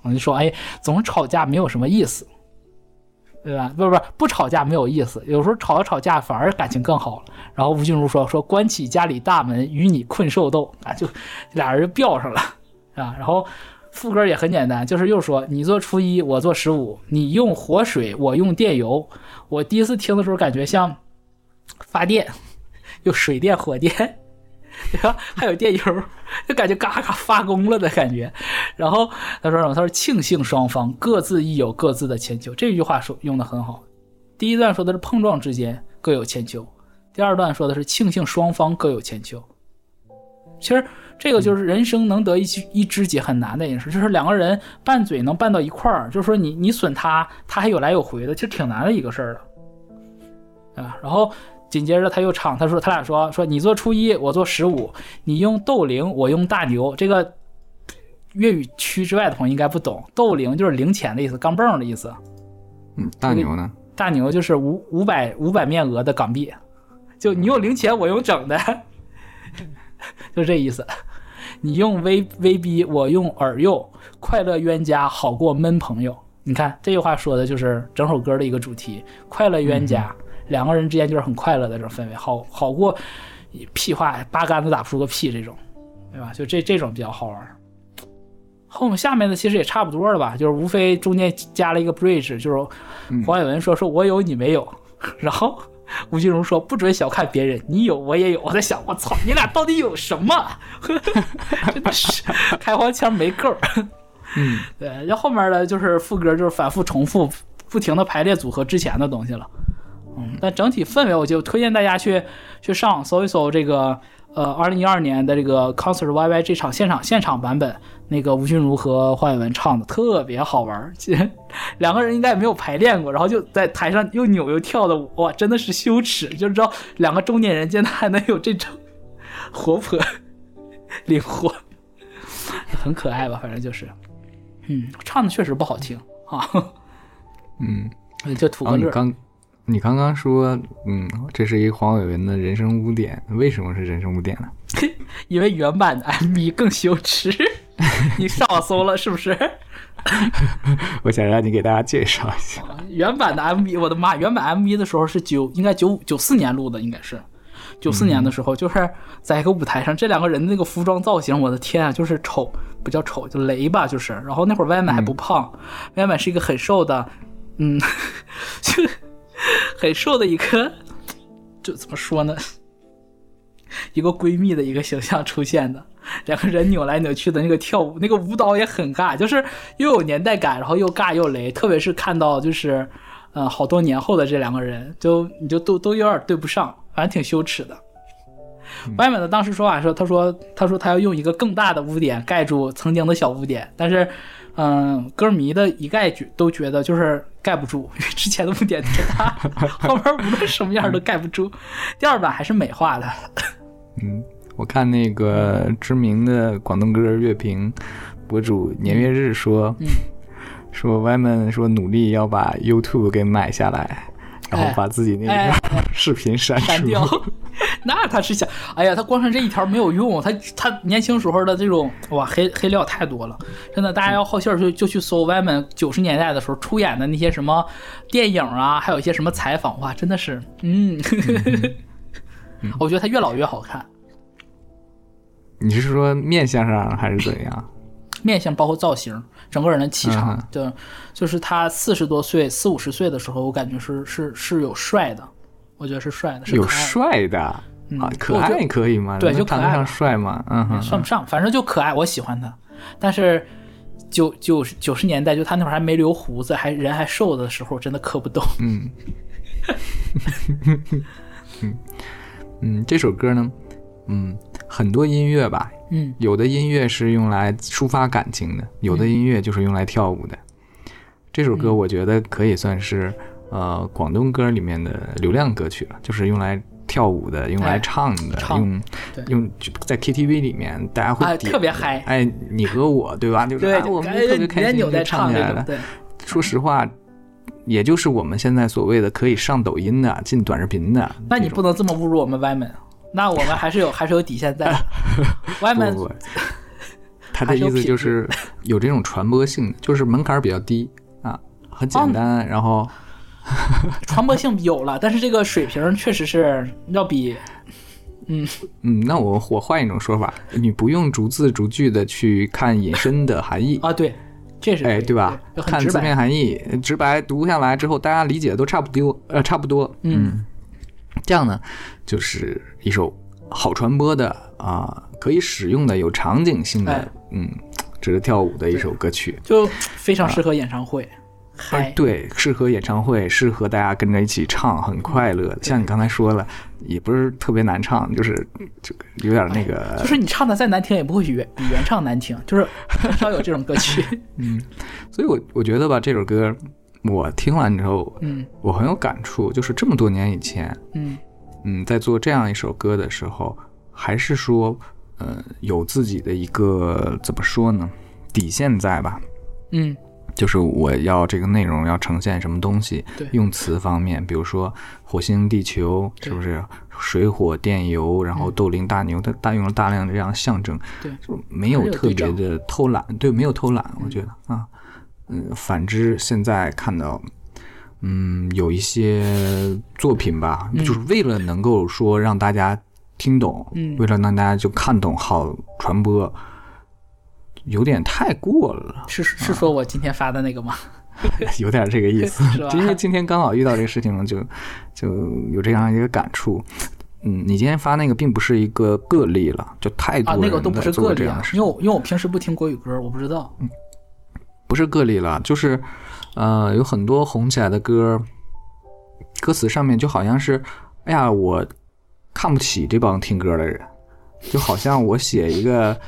我就说，哎，总吵架没有什么意思，对吧？不是不，不吵架没有意思，有时候吵着吵架反而感情更好了。然后吴君如说说，关起家里大门与你困兽斗啊，就俩人就飙上了啊。然后副歌也很简单，就是又说你做初一，我做十五，你用活水，我用电油。我第一次听的时候感觉像发电，有水电火电。对吧？还有电油，就感觉嘎嘎发功了的感觉。然后他说什么？他说庆幸双方各自亦有各自的千秋。这句话说用的很好。第一段说的是碰撞之间各有千秋，第二段说的是庆幸双方各有千秋。其实这个就是人生能得一一知己很难的一件事，就是两个人拌嘴能拌到一块儿，就是说你你损他，他还有来有回的，其实挺难的一个事儿了，啊，然后。紧接着他又唱，他说他俩说说你做初一，我做十五，你用豆零，我用大牛。这个粤语区之外的朋友应该不懂，豆零就是零钱的意思，钢镚的意思。嗯，大牛呢？大牛就是五五百五百面额的港币，就你用零钱，我用整的，[LAUGHS] 就这意思。你用威威逼，我用耳诱，快乐冤家好过闷朋友。你看这句话说的就是整首歌的一个主题，快乐冤家。两个人之间就是很快乐的这种氛围，好好过屁话八竿子打不出个屁这种，对吧？就这这种比较好玩。后面下面的其实也差不多了吧，就是无非中间加了一个 bridge，就是黄伟文说说我有你没有，然后吴君如说不准小看别人，你有我也有。我在想，我操，你俩到底有什么？[LAUGHS] 真的是 [LAUGHS] 开黄腔没够。嗯，[LAUGHS] 对，然后后面的就是副歌，就是反复重复，不停的排列组合之前的东西了。嗯，但整体氛围，我就推荐大家去去上网搜一搜这个呃，二零一二年的这个 concert YY 这场现场现场版本，那个吴君如和黄伟文唱的特别好玩，两个人应该也没有排练过，然后就在台上又扭又跳的，哇，真的是羞耻，就知道两个中年人竟然还能有这种 [LAUGHS] 活泼灵活，很可爱吧，反正就是，嗯，唱的确实不好听啊，嗯，就图个乐。你刚刚说，嗯，这是一黄伟文的人生污点，为什么是人生污点呢？[LAUGHS] 因为原版的 MV 更羞耻。[LAUGHS] 你上网搜了是不是？[LAUGHS] 我想让你给大家介绍一下原版的 MV。我的妈，原版 MV 的时候是九，应该九九四年录的，应该是九四年的时候，就是在一个舞台上，这两个人的那个服装造型，我的天啊，就是丑，不叫丑，就雷吧，就是。然后那会儿外面还不胖，外面是一个很瘦的，嗯，就。很瘦的一个，就怎么说呢？一个闺蜜的一个形象出现的，两个人扭来扭去的那个跳舞，那个舞蹈也很尬，就是又有年代感，然后又尬又雷。特别是看到就是，呃，好多年后的这两个人，就你就都都有点对不上，反正挺羞耻的。外面的当时说法说，他说他说他要用一个更大的污点盖住曾经的小污点，但是。嗯，歌迷的一概觉都觉得就是盖不住，因为之前的污点太大，[LAUGHS] 后边无论什么样都盖不住。第二版还是美化的。嗯，我看那个知名的广东歌乐评博主年月日说，[LAUGHS] 说 Y 们说努力要把 YouTube 给买下来。然后把自己那个 [LAUGHS] 视频删删掉，[LAUGHS] 那他是想，哎呀，他光是这一条没有用，他他年轻时候的这种哇黑黑料太多了，真的，大家要好信儿就就去搜 Y 们九十年代的时候出演的那些什么电影啊，还有一些什么采访，哇，真的是，嗯，我觉得他越老越好看。你是说面相上还是怎样？[LAUGHS] 面相包括造型，整个人的气场，就就是他四十多岁、四五十岁的时候，我感觉是是是有帅的，我觉得是帅的，是有帅的啊，可爱可以吗？对，就可爱，帅吗？嗯，算不上，反正就可爱，我喜欢他。但是九九九十年代，就他那会儿还没留胡子，还人还瘦的时候，真的磕不动。嗯，[LAUGHS] [LAUGHS] 嗯，这首歌呢，嗯，很多音乐吧，嗯有的音乐是用来抒发感情的，有的音乐就是用来跳舞的。这首歌嗯我觉得可以算是呃广东歌里面的流量歌曲了，就是用来跳舞的，用来哎唱的，唱用用在 KTV 里面大家会啊、特别嗨哎，你和我对吧？就是我们哎特别开心就唱起来了。说实话，也就是我们现在所谓的可以上抖音的、进短视频的。那你不能这么侮辱我们歪门，那我们还是有还是有底线在的。[LAUGHS] 歪门不不，他的意思就是 [LAUGHS] 有这种传播性，就是门槛比较低啊，很哦简单，然后 [LAUGHS] 传播性有了，但是这个水平确实是要比嗯嗯，那我我换一种说法，你不用逐字逐句的去看引申的含义，啊，对，这是哎，对吧？看字面。含义，直白读下来之后，大家理解都差不多，呃，差不多，嗯，这样呢，就是一首好传播的啊、可以使用的、有场景性的，哎嗯，值得跳舞的一首歌曲。就非常适合演唱会。嗨，啊对，适合演唱会，适合大家跟着一起唱，很快乐的。像你刚才说了，也不是特别难唱，就是就有点那个，就是你唱的再难听，也不会比原比原唱难听，就是很少有这种歌曲。[LAUGHS] 嗯所以我我觉得吧，这首歌我听完之后，嗯。我很有感触，就是这么多年以前，嗯。嗯，在做这样一首歌的时候，还是说，呃，有自己的一个怎么说呢，底线在吧？嗯。就是我要这个内容要呈现什么东西对，用词方面，比如说火星、地球，是不是？水火电油，然后斗灵大牛，它大用了大量的这样象征，对。就没有特别的偷懒，对，没有偷懒，我觉得啊，嗯，反之现在看到。嗯，有一些作品吧，嗯就是为了能够说让大家听懂，嗯为了让大家就看懂、好传播，有点太过了。是是说我今天发的那个吗？[LAUGHS] 有点这个意思因为今天刚好遇到这个事情，就就有这样一个感触。嗯，你今天发那个并不是一个个例了，就太啊，多人那个都不是个例啊，这样的事因为我因为我平时不听国语歌，我不知道。不是个例了，就是呃，有很多红起来的歌，歌词上面就好像是，哎呀，我看不起这帮听歌的人，就好像我写一个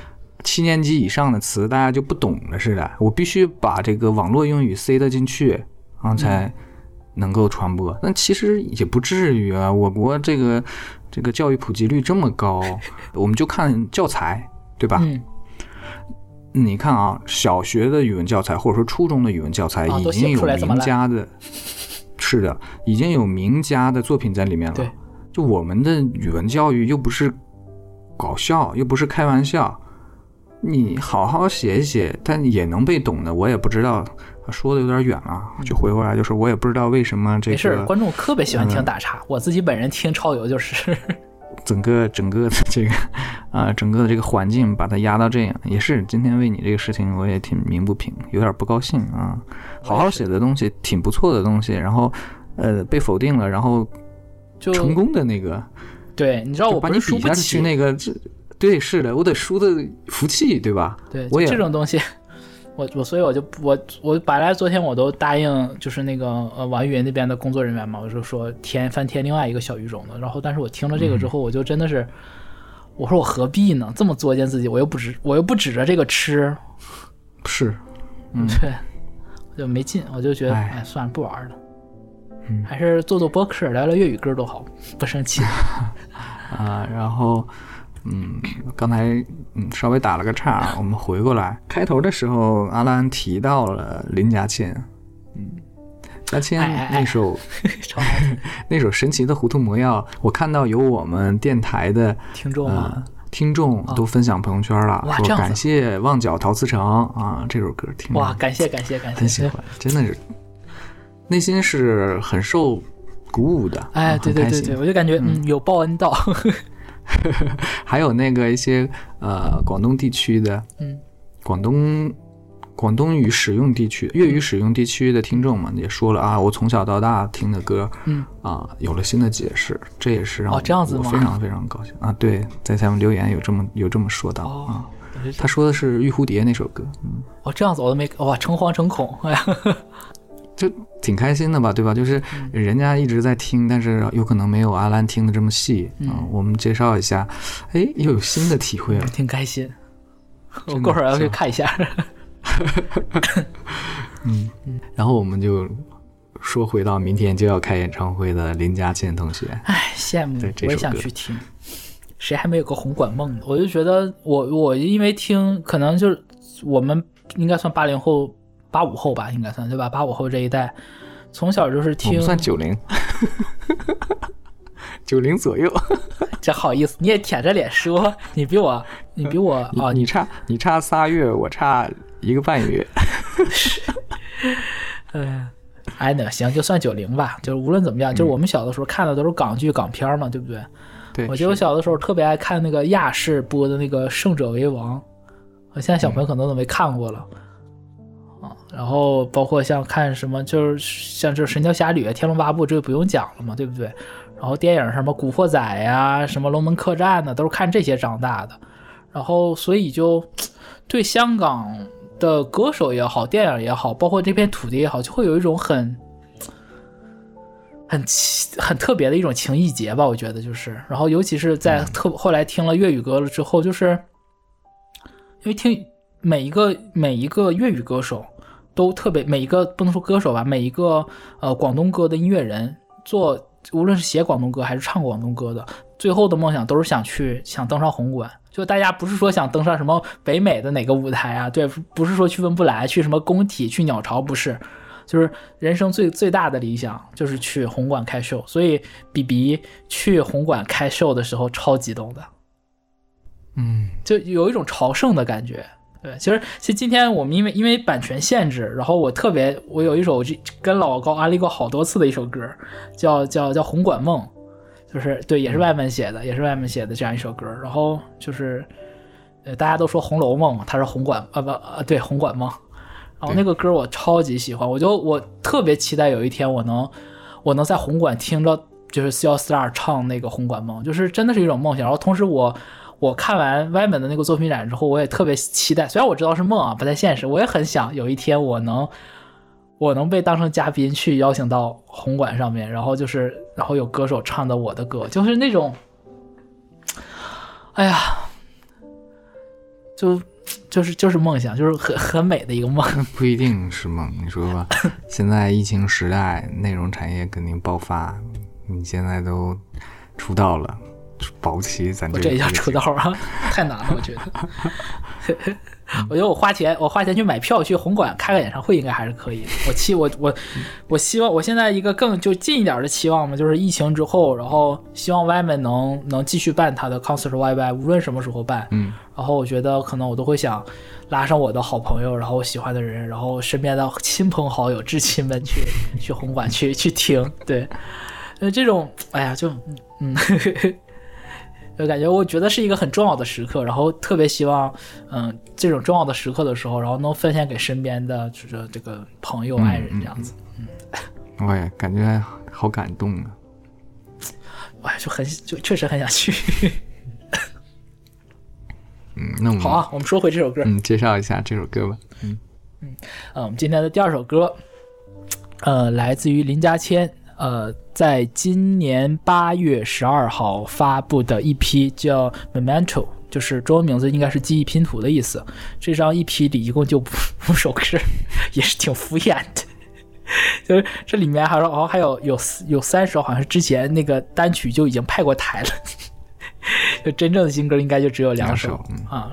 七年级以上的词，大家就不懂了似的，我必须把这个网络用语塞得进去，然后才能够传播。但其实也不至于啊，我国这个这个教育普及率这么高，我们就看教材，对吧？嗯，你看啊，小学的语文教材或者说初中的语文教材已经有名家的，是的，[LAUGHS] 已经有名家的作品在里面了。对，就我们的语文教育又不是搞笑，又不是开玩笑，你好好写一写，但也能被懂的。我也不知道，说的有点远了，就回过来就是我也不知道为什么这没事儿，观众特别喜欢听嗯打岔，我自己本人听超游就是。[LAUGHS] 整个整个的这个 [LAUGHS] 啊、整个的这个环境把它压到这样，也是今天为你这个事情我也挺鸣不平，有点不高兴啊。好好写的东西，挺不错的东西，然后呃被否定了，然后就成功的那个，对，你知道我把你比下去起，那个，这对是的，我得输的服气，对吧？对，我也这种东西，我我所以我就我我本来昨天我都答应，就是那个呃网易云那边的工作人员嘛，我就说填翻填另外一个小语种的，然后但是我听了这个之后，我就真的是，我说我何必呢？这么作践自己，我又不指我又不指着这个吃，是，嗯 [LAUGHS] 对，我就没劲，我就觉得哎哎算了，不玩了。嗯还是做做播客，聊聊粤语歌多好，不生气。[LAUGHS] 啊，然后，嗯，刚才嗯稍微打了个岔，[LAUGHS] 我们回过来，开头的时候阿兰提到了林嘉倩，嗯，家谦哎哎哎。那首 [LAUGHS] [LAUGHS] 那首神奇的糊涂魔药，我看到有我们电台的听众啊呃，听众都分享朋友圈了，说感谢旺角陶瓷城啊，这首歌听着哇，感谢感谢感谢，很喜欢，真的是内心是很受鼓舞的，哎，对对对对，我就感觉嗯。有报恩到，[LAUGHS] 还有那个一些呃广东地区的，嗯，广东广东语使用地区、粤语使用地区的听众们也说了啊，我从小到大听的歌，嗯。啊有了新的解释，这也是让哦我我这样子吗？非常非常高兴。啊。对，在下面留言有这么有这么说到啊，他说的是《玉蝴蝶》那首歌，嗯，哦这样子我都没哇诚惶诚恐，哎呀，就挺开心的吧，对吧？就是人家一直在听，但是有可能没有阿兰听的这么细啊。我们介绍一下，哎，又有新的体会了，挺开心。我过会儿要去看一下。[LAUGHS] 嗯，然后我们就说回到明天就要开演唱会的林佳倩同学，哎，羡慕对，我也想去听。谁还没有个红馆梦呢？我就觉得我我因为听，可能就是我们应该算八零后、八五后吧，应该算对吧？八五后这一代，从小就是听，算九零，[LAUGHS] 九零左右。这好意思，你也舔着脸说，你比我，你比我你啊，你差你差仨月，我差一个半月。[LAUGHS] 嗯，哎，那行，就算九零吧。就是无论怎么样，就是我们小的时候看的都是港剧、港片嘛，对不对？对，我记得我小的时候特别爱看那个亚视播的那个《胜者为王》，我现在小朋友可能都没看过了。啊，然后包括像看什么，就是像这《神雕侠侣》《天龙八部》，这个不用讲了嘛，对不对？然后电影什么《古惑仔》呀，什么《龙门客栈》呢，都是看这些长大的。然后所以就对香港的歌手也好，电影也好，包括这片土地也好，就会有一种很很奇很特别的一种情谊结吧，我觉得就是。然后尤其是在特后来听了粤语歌了之后，就是因为听每一个每一个粤语歌手都特别，每一个不能说歌手吧，每一个呃广东歌的音乐人做，无论是写广东歌还是唱广东歌的，最后的梦想都是想去想登上红馆。就大家不是说想登上什么北美的哪个舞台啊，对，不是说去温布莱、去什么工体、去鸟巢，不是，就是人生最最大的理想就是去红馆开秀。所以比比去红馆开秀的时候超激动的，嗯，就有一种朝圣的感觉。对，其实其实今天我们因为因为版权限制，然后我特别我有一首这跟老高安利过好多次的一首歌，叫叫叫《红馆梦》，就是对，也是外文写的，也是外文写的这样一首歌。然后就是，呃，大家都说《红楼梦》，它是红馆啊不呃对红馆梦。然后那个歌我超级喜欢，我就我特别期待有一天我能我能在红馆听着就是 C Star 唱那个《红馆梦》，就是真的是一种梦想。然后同时我我我看完歪门的那个作品展之后，我也特别期待，虽然我知道是梦啊，不太现实，我也很想有一天我能我能被当成嘉宾去邀请到红馆上面，然后就是然后有歌手唱的我的歌，就是那种，哎呀，就就是就是梦想，就是很很美的一个梦。[LAUGHS] 不一定是梦，你说吧？现在疫情时代，内容产业肯定爆发。你现在都出道了，保不齐咱我这也叫出道啊，[LAUGHS] 太难了，我觉得。[LAUGHS] 我觉得我花钱，我花钱去买票去红馆开个演唱会，应该还是可以的。我期我我 [LAUGHS] 我希望我现在一个更就近一点的期望嘛，就是疫情之后，然后希望 Y 们能能继续办他的 concert YY，无论什么时候办。嗯，然后我觉得可能我都会想拉上我的好朋友，然后我喜欢的人，然后身边的亲朋好友、至亲们去去红馆去去听。对，呃，这种哎呀，就嗯。就感觉我觉得是一个很重要的时刻，然后特别希望，嗯，这种重要的时刻的时候，然后能分享给身边的就是这个朋友、嗯爱人这样子，嗯 [LAUGHS] 我也感觉好感动啊。哎，就很就确实很想去。[LAUGHS] 嗯，那我们好啊，我们说回这首歌，嗯，介绍一下这首歌吧。嗯，嗯，我们今天的第二首歌，呃，来自于林家谦，呃，在今年八月十二号发布的一批叫《Memento》，就是中文名字应该是记忆拼图的意思。这张 EP 里一共就五五首歌，[LAUGHS] 也是挺敷衍的。[LAUGHS] 就是这里面还说哦，还有有有三首，好像是之前那个单曲就已经派过台了。[LAUGHS] 就真正的新歌应该就只有两首两首嗯啊，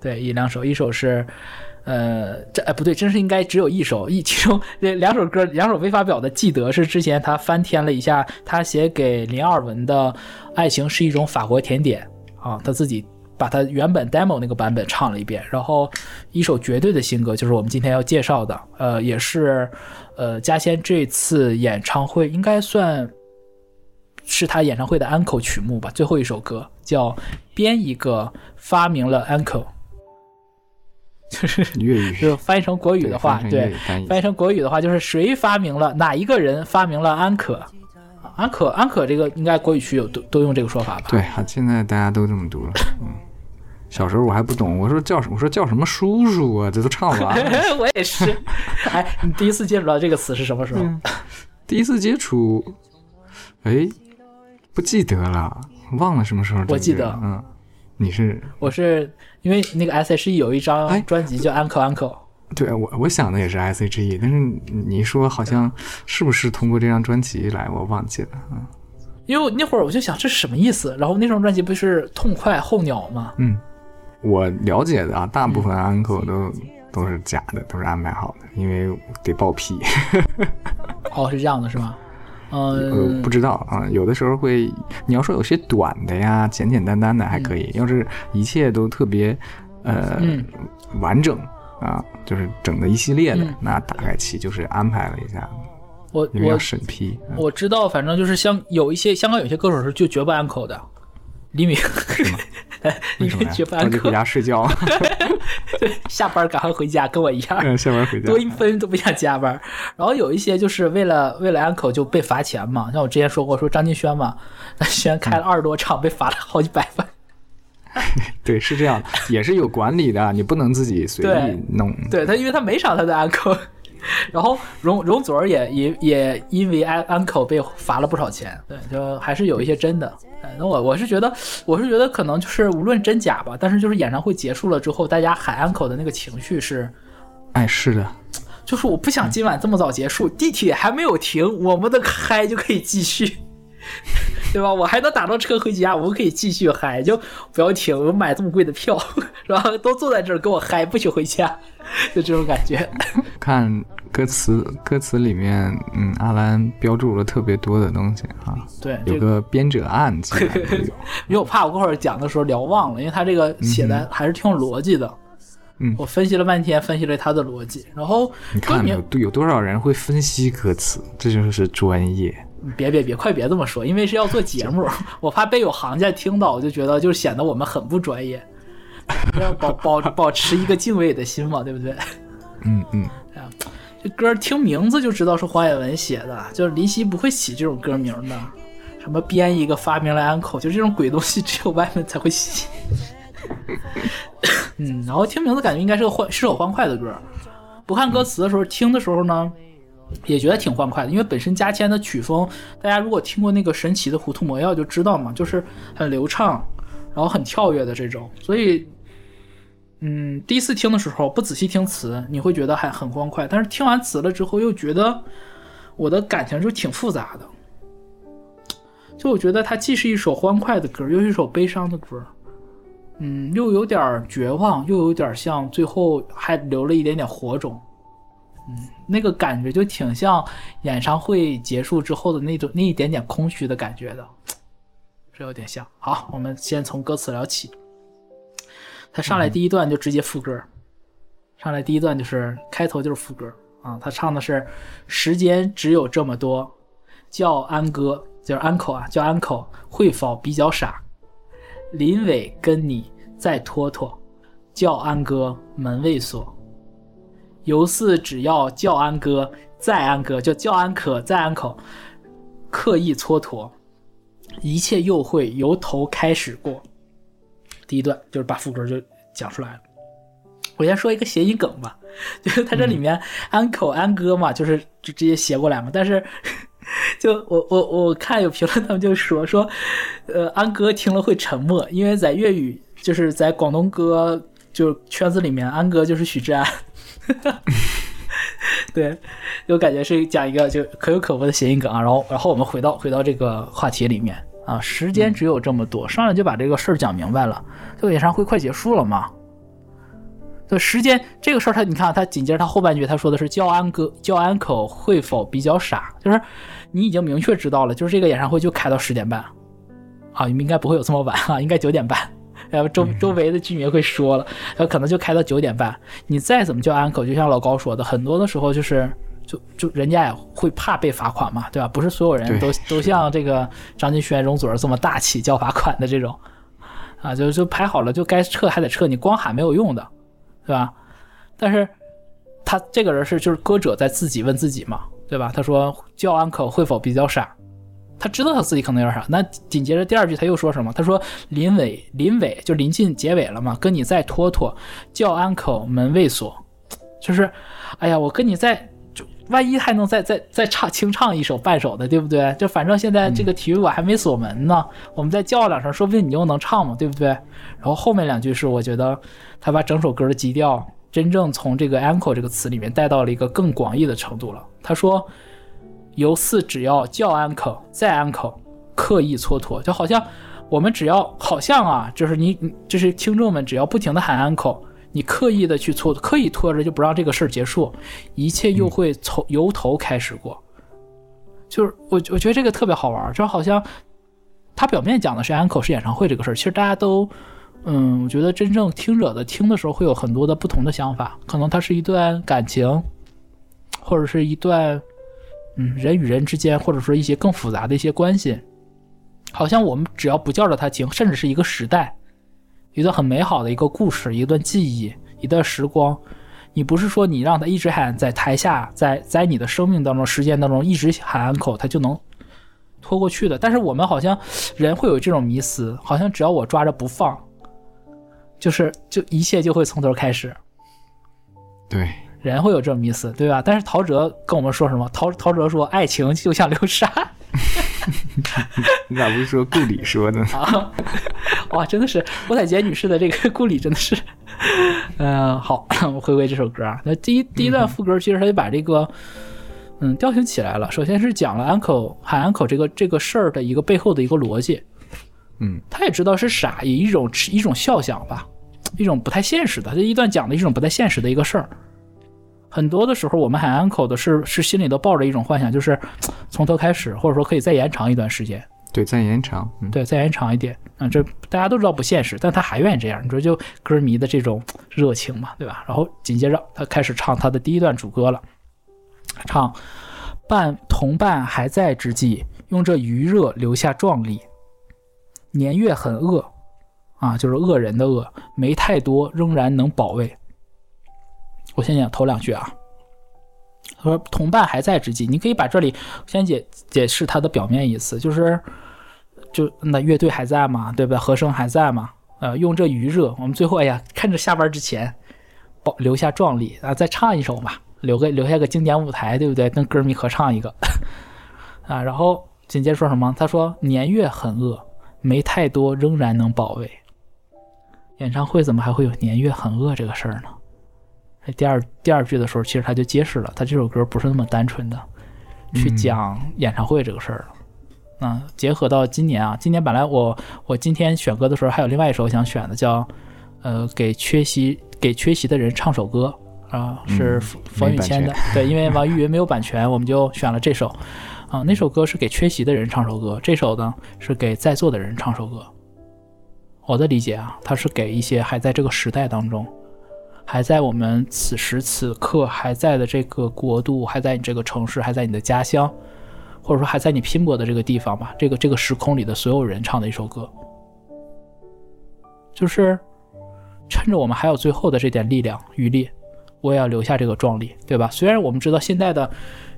对，一两首，一首是。呃，这哎不对，真是应该只有一首，一其中这两首歌，两首未发表的，记得是之前他翻天了一下，他写给林二文的《爱情是一种法国甜点》啊，他自己把他原本 demo 那个版本唱了一遍，然后一首绝对的新歌就是我们今天要介绍的，呃，也是呃嘉谦这次演唱会应该算是他演唱会的安口曲目吧，最后一首歌叫《编一个发明了 uncle》。就是粤语就翻译成国语的话，对翻译成国语的话，就是谁发明了哪一个人发明了安可？安可安可这个应该国语区有都都用这个说法吧？对啊，现在大家都这么读了。嗯，小时候我还不懂，我说叫什么？我说叫什么叔叔啊？这都唱完了。[LAUGHS] 我也是。哎，你第一次接触到这个词是什么时候？第一次接触，哎，不记得了，忘了什么时候。我记得，嗯，你是？我是因为那个 S.H.E 有一张专辑叫《Uncle Uncle》。对我我想的也是 S.H.E，但是你说好像是不是通过这张专辑来？我忘记了，啊。因为那会儿我就想这是什么意思，然后那张专辑不是痛快候鸟吗？嗯，我了解的啊，大部分 uncle 都都是假的，都是安排好的，因为得报批。[LAUGHS] 哦，是这样的，是吗？呃，不知道啊，有的时候会，你要说有些短的呀，简简单单的还可以，要是一切都特别呃完整啊，就是整的一系列的，那大概其就是安排了一下。我我审批，我知道，反正就是香有一些香港有些歌手是就绝不安口的，李敏，[LAUGHS] 李敏绝不安口，回家睡觉，[LAUGHS] 对，下班赶快回家，跟我一样，[LAUGHS] 下班回家，多一分都不想加班。然后有一些就是为了为了安口就被罚钱嘛，像我之前说过，说张敬轩嘛，[LAUGHS] 那轩开了二十多场，被罚了好几百万。对，是这样，也是有管理的，你不能自己随意弄。对他，因为他每场他都安口。然后容容祖儿也也也因为安安口被罚了不少钱，对，就还是有一些真的。那我我是觉得，我是觉得可能就是无论真假吧，但是就是演唱会结束了之后，大家喊安口的那个情绪是，哎，是的，就是我不想今晚这么早结束，地铁还没有停，我们的嗨就可以继续。对吧？我还能打到车回家，我们可以继续嗨，就不要停。我买这么贵的票，是吧？都坐在这儿跟我嗨，不许回家，就这种感觉。[LAUGHS] 看歌词，歌词里面，嗯，阿兰标注了特别多的东西啊。对，有个编者案子。[LAUGHS] 因为我怕我过会儿讲的时候聊忘了，因为他这个写的还是挺有逻辑的。嗯，我分析了半天，分析了他的逻辑，然后你看有有多少人会分析歌词？这就是专业。别别别，快别这么说，因为是要做节目，[LAUGHS] 我怕被有行家听到，我就觉得就显得我们很不专业，要保保保持一个敬畏的心嘛，对不对？[LAUGHS] 嗯嗯。哎呀，这歌听名字就知道是黄伟文写的，就是林夕不会起这种歌名的，什么编一个发明了安口，就这种鬼东西只有外面才会起。[COUGHS] 嗯，然后听名字感觉应该是个欢是首欢快的歌，不看歌词的时候听的时候呢。也觉得挺欢快的，因为本身加签的曲风，大家如果听过那个神奇的糊涂魔药就知道嘛，就是很流畅，然后很跳跃的这种。所以，嗯，第一次听的时候不仔细听词，你会觉得还很欢快，但是听完词了之后，又觉得我的感情就挺复杂的。就我觉得它既是一首欢快的歌，又是一首悲伤的歌，嗯，又有点绝望，又有点像最后还留了一点点火种。嗯，那个感觉就挺像演唱会结束之后的那种那一点点空虚的感觉的，是有点像。好，我们先从歌词聊起。他上来第一段就直接副歌，上来第一段就是开头就是副歌啊。他唱的是“时间只有这么多”，叫安哥就是安口啊，叫安口会否比较傻？林伟跟你再拖拖，叫安哥门未锁。犹似只要叫安哥，再安哥，就叫安可，再安口，刻意蹉跎，一切又会由头开始过。第一段就是把副歌就讲出来了。我先说一个谐音梗吧，就是他这里面安口安哥嘛，就是就直接斜过来嘛。但是 [LAUGHS] 就我我我看有评论，他们就说说，呃，安哥听了会沉默，因为在粤语就是在广东歌就圈子里面，安哥就是许志安。[LAUGHS] 对，就感觉是讲一个就可有可无的谐音梗啊。然后，然后我们回到回到这个话题里面啊。时间只有这么多，上来就把这个事儿讲明白了。这个演唱会快结束了嘛？对，时间这个事儿，他你看，他紧接着他后半句他说的是叫安哥叫安口会否比较傻？就是你已经明确知道了，就是这个演唱会就开到十点半啊，你们应该不会有这么晚啊，应该九点半。然后周周围的居民会说了，然后可能就开到九点半。你再怎么叫安口，就像老高说的，很多的时候就是就就人家也会怕被罚款嘛，对吧？不是所有人都都像这个张敬轩、容祖儿这么大气叫罚款的这种啊，就就排好了就该撤还得撤，你光喊没有用的，对吧？但是他这个人是就是歌者在自己问自己嘛，对吧？他说叫安可会否比较傻他知道他自己可能有点傻。那紧接着第二句他又说什么？他说临尾临尾就临近结尾了嘛，跟你再拖拖，叫安口门未锁，就是，哎呀，我跟你再就万一还能再再再唱清唱一首半首的，对不对？就反正现在这个体育馆还没锁门呢，我们再叫两声，说不定你又能唱嘛，对不对？然后后面两句是我觉得他把整首歌的基调真正从这个 uncle 这个词里面带到了一个更广义的程度了。他说。由四只要叫 uncle 再 uncle，刻意蹉跎，就好像我们只要好像啊，就是你，就是听众们只要不停的喊 uncle，你刻意的去蹉刻意拖着就不让这个事儿结束，一切又会从由头开始过。就是我我觉得这个特别好玩，就好像他表面讲的是 uncle 是演唱会这个事儿，其实大家都，嗯，我觉得真正听者的听的时候会有很多的不同的想法，可能它是一段感情，或者是一段。嗯，人与人之间，或者说一些更复杂的一些关系，好像我们只要不叫着它停，甚至是一个时代，一段很美好的一个故事，一段记忆，一段时光，你不是说你让他一直喊在台下，在在你的生命当中、时间当中一直喊安口，他就能拖过去的。但是我们好像人会有这种迷思，好像只要我抓着不放，就是就一切就会从头开始。对。人会有这种迷思，对吧？但是陶喆跟我们说什么？陶陶喆说：“爱情就像流沙。[LAUGHS] ”你咋不是说顾里说呢？[LAUGHS] 啊，哇，真的是郭采洁女士的这个顾里真的是，嗯，[LAUGHS] 好，[COUGHS] 我回归这首歌啊。那第一第一段副歌，其实他就把这个嗯调性起来了。首先是讲了 uncle 喊 uncle 这个这个事儿的一个背后的一个逻辑。嗯，他也知道是傻，以一种一种笑想吧，一种不太现实的。这一段讲的一种不太现实的一个事儿。很多的时候，我们喊 uncle 的是是心里都抱着一种幻想，就是 [TSK] 从头开始，或者说可以再延长一段时间。对，再延长，嗯、对，再延长一点。啊，这大家都知道不现实，但他还愿意这样。你说就歌迷的这种热情嘛，对吧？然后紧接着他开始唱他的第一段主歌了，唱伴同伴还在之际，用这余热留下壮丽。年月很恶，啊，就是恶人的恶，没太多，仍然能保卫。我先讲头两句啊，和同伴还在之际，你可以把这里先解解释它的表面意思，就是就那乐队还在嘛，对不对？和声还在嘛？呃，用这余热，我们最后哎呀，看着下班之前保留下壮丽啊，再唱一首吧，留个留下个经典舞台，对不对？跟歌迷合唱一个 [LAUGHS] 啊，然后紧接着说什么？他说年月很饿，没太多，仍然能保卫。演唱会怎么还会有年月很饿这个事儿呢？第二第二句的时候，其实他就揭示了，他这首歌不是那么单纯的去讲演唱会这个事儿了。嗯，结合到今年啊，今年本来我我今天选歌的时候还有另外一首想选的，叫呃给缺席给缺席的人唱首歌啊，是冯宇谦的。[LAUGHS] 对，因为网易 [LAUGHS] 云没有版权，我们就选了这首。啊，那首歌是给缺席的人唱首歌，这首呢是给在座的人唱首歌。我的理解啊，他是给一些还在这个时代当中。还在我们此时此刻还在的这个国度，还在你这个城市，还在你的家乡，或者说还在你拼搏的这个地方吧，这个这个时空里的所有人唱的一首歌，就是趁着我们还有最后的这点力量余力，我也要留下这个壮丽，对吧？虽然我们知道现在的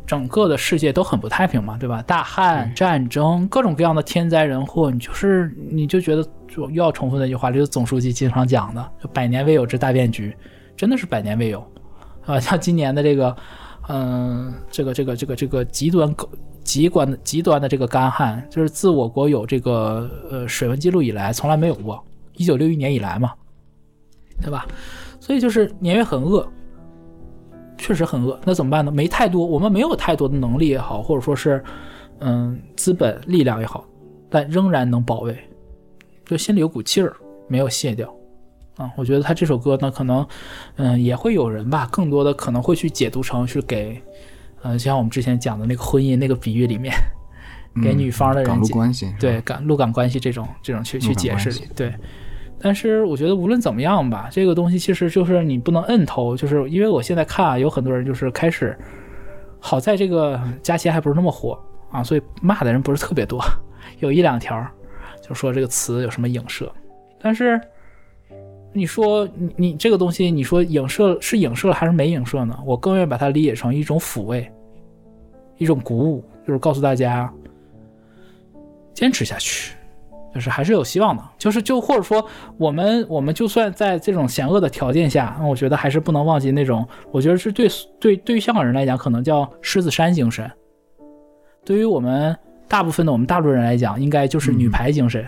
整个的世界都很不太平嘛，对吧？大旱、战争、各种各样的天灾人祸，你就是你就觉得就又要重复那句话，就是总书记经常讲的，就百年未有之大变局。真的是百年未有，啊，像今年的这个，嗯，这个这个这个这个极端极端的极端的这个干旱，就是自我国有这个呃水文记录以来从来没有过，一九六一年以来嘛，对吧？所以就是年月很恶，确实很饿。那怎么办呢？没太多，我们没有太多的能力也好，或者说是嗯资本力量也好，但仍然能保卫，就心里有股气儿没有卸掉。啊，我觉得他这首歌呢，可能，嗯，也会有人吧，更多的可能会去解读成是给，呃，像我们之前讲的那个婚姻那个比喻里面，给女方的人港关系，对港陆港关系这种这种去去解释，对。但是我觉得无论怎么样吧，这个东西其实就是你不能摁头，就是因为我现在看啊，有很多人就是开始，好在这个佳琪还不是那么火啊，所以骂的人不是特别多，有一两条就说这个词有什么影射，但是。你说你你这个东西，你说影射是影射了还是没影射呢？我更愿意把它理解成一种抚慰，一种鼓舞，就是告诉大家，坚持下去，就是还是有希望的。就是就或者说，我们我们就算在这种险恶的条件下，那我觉得还是不能忘记那种，我觉得是对对对于香港人来讲，可能叫狮子山精神。对于我们大部分的我们大陆人来讲，应该就是女排精神。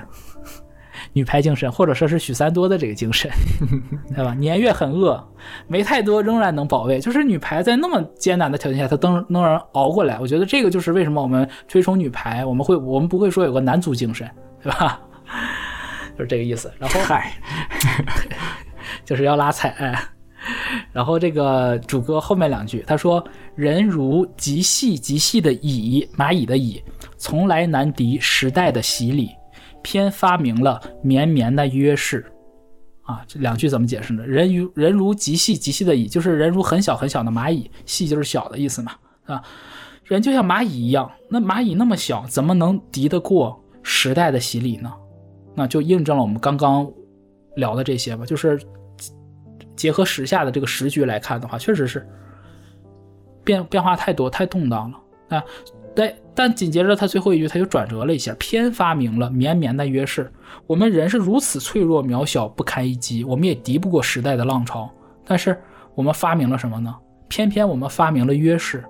女排精神，或者说是许三多的这个精神，[LAUGHS] 对吧？年月很饿，没太多，仍然能保卫。就是女排在那么艰难的条件下，她都能人熬过来。我觉得这个就是为什么我们推崇女排，我们会我们不会说有个男足精神，对吧？[LAUGHS] 就是这个意思。然后嗨，[LAUGHS] 就是要拉踩。然后这个主歌后面两句，他说：“人如极细极细的蚁，蚂蚁的蚁，从来难敌时代的洗礼。”偏发明了绵绵的约式，啊，这两句怎么解释呢？人如人如极细极细的蚁，就是人如很小很小的蚂蚁，细就是小的意思嘛，啊，人就像蚂蚁一样，那蚂蚁那么小，怎么能敌得过时代的洗礼呢？那就印证了我们刚刚聊的这些吧，就是结合时下的这个时局来看的话，确实是变变化太多，太动荡了啊。对，但紧接着他最后一句他就转折了一下，偏发明了绵绵的约式。我们人是如此脆弱渺小，不堪一击，我们也敌不过时代的浪潮。但是我们发明了什么呢？偏偏我们发明了约式。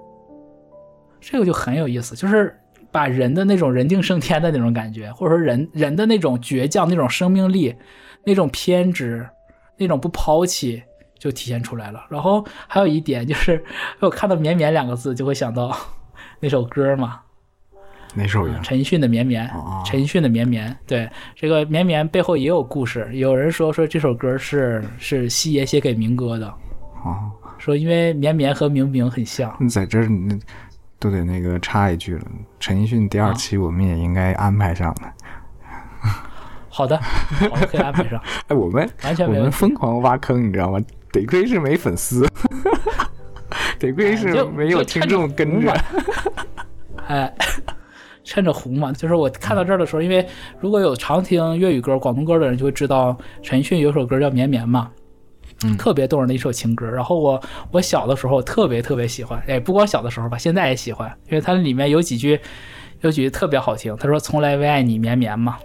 这个就很有意思，就是把人的那种人定胜天的那种感觉，或者说人人的那种倔强、那种生命力、那种偏执、那种不抛弃，就体现出来了。然后还有一点就是，[LAUGHS] 我看到“绵绵”两个字，就会想到。那首歌嘛，哪首呀？陈奕迅的《绵绵》。陈奕迅的《绵绵》，对这个《绵绵》背后也有故事。有人说说这首歌是是西爷写给明哥的。哦，说因为绵绵和明明很像。你在这儿你都得那个插一句了，陈奕迅第二期我们也应该安排上了。好的，好的，可以安排上。[LAUGHS] 哎，我们完全我们疯狂挖坑，你知道吗？得亏是没粉丝。[LAUGHS] 得亏是没有听众跟着，哎，趁着红嘛，就是我看到这儿的时候，因为如果有常听粤语歌、广东歌的人就会知道，陈奕迅有首歌叫《绵绵》嘛，嗯，特别动人的一首情歌。然后我我小的时候特别特别喜欢，哎，不光小的时候吧，现在也喜欢，因为它里面有几句有几句特别好听。他说：“从来为爱你绵绵嘛，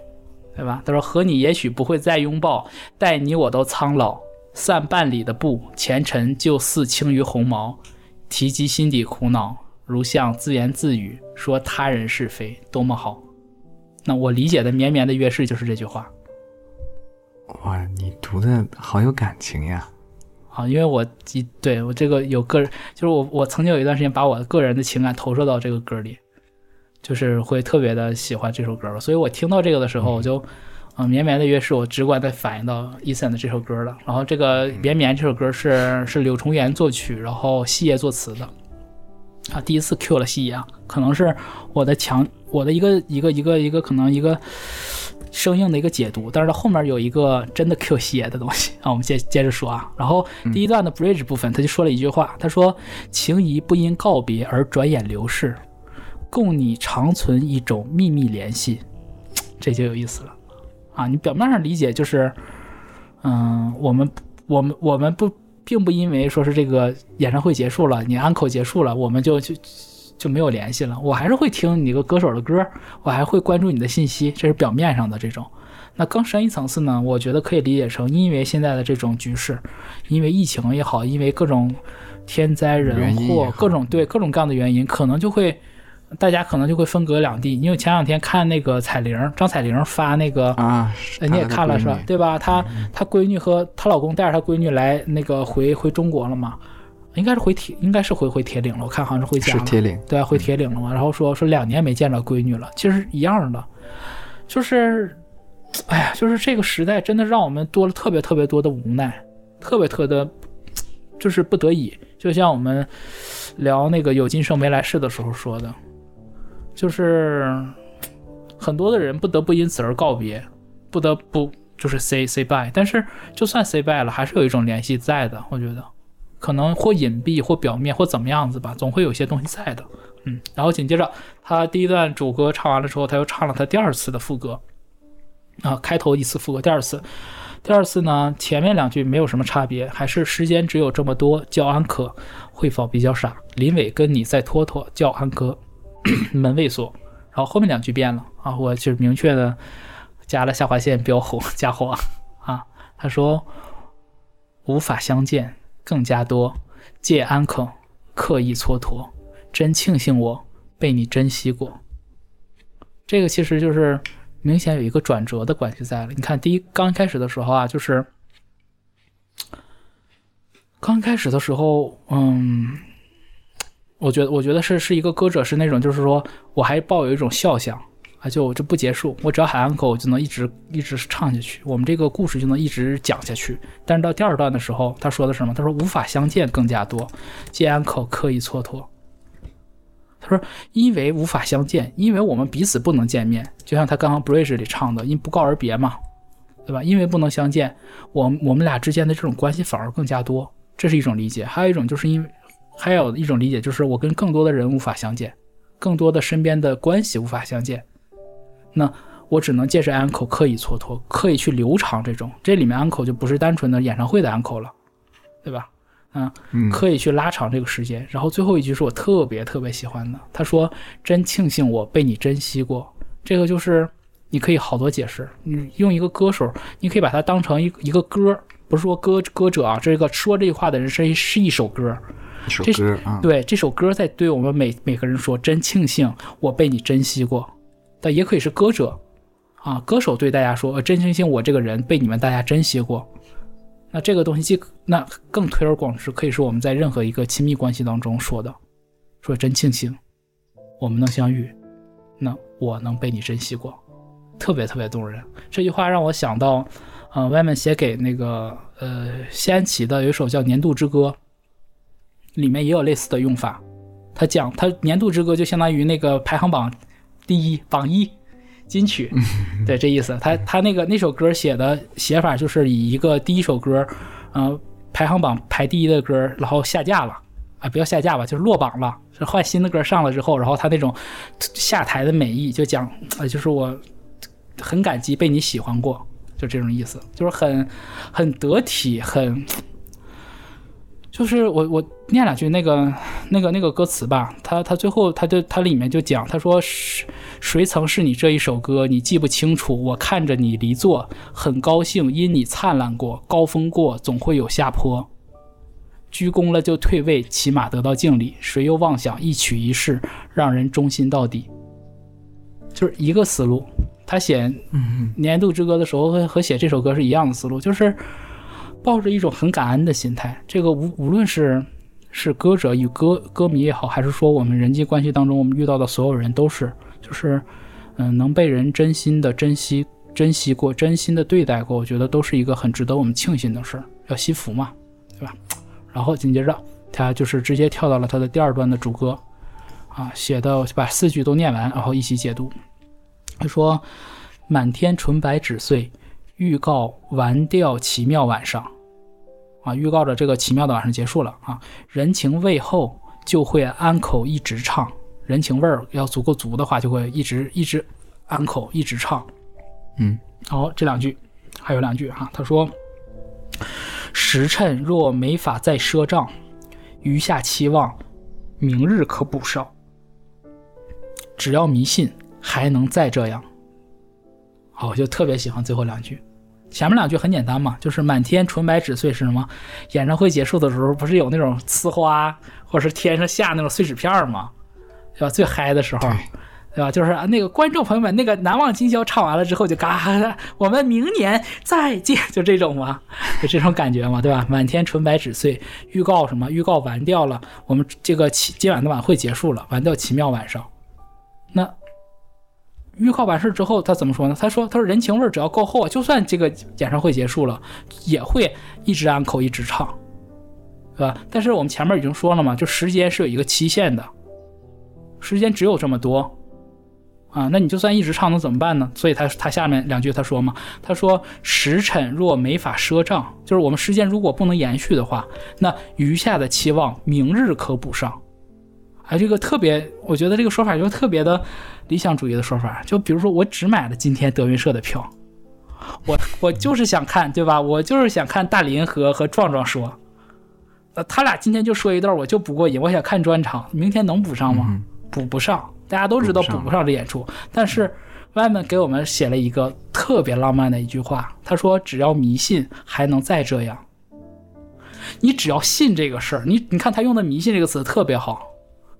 对吧？”他说：“和你也许不会再拥抱，待你我都苍老。”散半里的步，前尘就似轻于鸿毛。提及心底苦恼，如像自言自语，说他人是非，多么好。那我理解的绵绵的月事就是这句话。哇，你读的好有感情呀！啊，因为我一对我这个有个人，就是我我曾经有一段时间把我个人的情感投射到这个歌里，就是会特别的喜欢这首歌，所以我听到这个的时候，我就。嗯，绵绵的乐是我直观的反映到 Eason 的这首歌了。然后这个绵绵这首歌是是柳重元作曲，然后细叶作词的。啊，第一次 Q 了西爷啊，可能是我的强，我的一个一个一个一个可能一个生硬的一个解读。但是它后面有一个真的 Q 西爷的东西啊，我们接接着说啊。然后第一段的 Bridge 部分，他就说了一句话，他说：“情谊不因告别而转眼流逝，共你长存一种秘密联系。”这就有意思了。啊，你表面上理解就是，嗯，我们我们我们不并不因为说是这个演唱会结束了，你安口结束了，我们就就就没有联系了。我还是会听你个歌手的歌，我还会关注你的信息，这是表面上的这种。那更深一层次呢，我觉得可以理解成，因为现在的这种局势，因为疫情也好，因为各种天灾人祸，各种对各种各样的原因，可能就会。大家可能就会分隔两地，因为前两天看那个彩玲，张彩玲发那个啊，你也看了是吧？对吧？她她闺女和她老公带着她闺女来那个回回中国了嘛？应该是回铁，应该是回回铁岭了。我看好像是回家了。铁岭对，回铁岭了嘛？然后说说两年没见着闺女了，其实一样的，就是，哎呀，就是这个时代真的让我们多了特别特别多的无奈，特别特的，就是不得已。就像我们聊那个有今生没来世的时候说的。就是很多的人不得不因此而告别，不得不就是 say say bye。但是就算 say bye 了，还是有一种联系在的。我觉得可能或隐蔽，或表面，或怎么样子吧，总会有些东西在的。嗯，然后紧接着他第一段主歌唱完了之后，他又唱了他第二次的副歌啊，开头一次副歌，第二次，第二次呢，前面两句没有什么差别，还是时间只有这么多，叫安可，会否比较傻？林伟跟你再拖拖，叫安哥。[CLEARS THROAT] 门未锁，然后后面两句变了啊，我就是明确的加了下划线标红加黄啊。他说无法相见更加多，借安可刻意蹉跎，真庆幸我被你珍惜过。这个其实就是明显有一个转折的关系在了。你看，第一刚开始的时候啊，就是刚开始的时候，嗯，我觉得我觉得是是一个歌者是那种，就是说我还抱有一种笑想啊，就就不结束，我只要喊安口，我就能一直一直唱下去，我们这个故事就能一直讲下去。但是到第二段的时候，他说的是什么？他说无法相见更加多，借安口刻意蹉跎。他说：“因为无法相见，因为我们彼此不能见面，就像他刚刚 bridge 里唱的，因不告而别嘛，对吧？因为不能相见，我我们俩之间的这种关系反而更加多，这是一种理解。还有一种就是因为，还有一种理解就是我跟更多的人无法相见，更多的身边的关系无法相见，那我只能借着 uncle 刻意蹉跎，刻意去留长这种。这里面 uncle 就不是单纯的演唱会的 uncle 了，对吧？”嗯，刻意去拉长这个时间，然后最后一句是我特别特别喜欢的。他说：“真庆幸我被你珍惜过。”这个就是你可以好多解释。你用一个歌手，你可以把它当成一一个歌，不是说歌歌者啊，这个说这句话的人是是一首歌，一首歌啊。对，这首歌在对我们每每个人说：“真庆幸我被你珍惜过。”但也可以是歌者啊，歌手对大家说：“呃真庆幸我这个人被你们大家珍惜过。”那这个东西既那更推而广之，可以说我们在任何一个亲密关系当中说的，说真庆幸我们能相遇，那我能被你珍惜过，特别特别动人。这句话让我想到，呃，外面写给那个呃西安琪的有一首叫《年度之歌》，里面也有类似的用法。他讲他《年度之歌》就相当于那个排行榜第一榜一。金曲，对这意思，他他那个那首歌写的写法就是以一个第一首歌，嗯，排行榜排第一的歌，然后下架了，啊，不要下架吧，就是落榜了，是换新的歌上了之后，然后他那种下台的美意就讲，呃，就是我很感激被你喜欢过，就这种意思，就是很很得体，很。就是我我念两句那个那个那个歌词吧，他他最后他就他里面就讲，他说谁谁曾是你这一首歌，你记不清楚。我看着你离座，很高兴，因你灿烂过，高峰过，总会有下坡。鞠躬了就退位，起码得到敬礼。谁又妄想一曲一世，让人忠心到底？就是一个思路。他写年度之歌的时候和和写这首歌是一样的思路，就是。抱着一种很感恩的心态，这个无无论是是歌者与歌歌迷也好，还是说我们人际关系当中我们遇到的所有人都是，就是嗯能被人真心的珍惜珍惜过，真心的对待过，我觉得都是一个很值得我们庆幸的事儿。要惜福嘛，对吧？然后紧接着他就是直接跳到了他的第二段的主歌，啊，写的把四句都念完，然后一起解读。他说：“满天纯白纸碎。”预告完调奇妙晚上，啊，预告着这个奇妙的晚上结束了啊。人情味厚就会安口一直唱，人情味儿要足够足的话，就会一直一直安口一直唱。嗯，好，这两句还有两句哈，他说：时辰若没法再赊账，余下期望明日可补上。只要迷信还能再这样。好，我就特别喜欢最后两句。前面两句很简单嘛，就是满天纯白纸碎是什么？演唱会结束的时候，不是有那种呲花，或者是天上下那种碎纸片吗？对吧？最嗨的时候，对吧？就是那个观众朋友们，那个难忘今宵唱完了之后，就嘎，我们明年再见，就这种嘛，就这种感觉嘛，对吧？满天纯白纸碎，预告什么？预告完掉了，我们这个奇今晚的晚会结束了，完掉奇妙晚上，那。预告完事之后，他怎么说呢？他说：“他说人情味只要够厚，就算这个演唱会结束了，也会一直安口一直唱，对吧？但是我们前面已经说了嘛，就时间是有一个期限的，时间只有这么多啊。那你就算一直唱，能怎么办呢？所以他他下面两句他说嘛，他说时辰若没法赊账，就是我们时间如果不能延续的话，那余下的期望明日可补上。哎，这个特别，我觉得这个说法就特别的。”理想主义的说法，就比如说，我只买了今天德云社的票，我我就是想看，对吧？我就是想看大林和和壮壮说，呃，他俩今天就说一段，我就不过瘾。我想看专场，明天能补上吗？补不上，大家都知道补不上这演出。但是外面给我们写了一个特别浪漫的一句话，他说：“只要迷信，还能再这样。你只要信这个事儿，你你看他用的‘迷信’这个词特别好，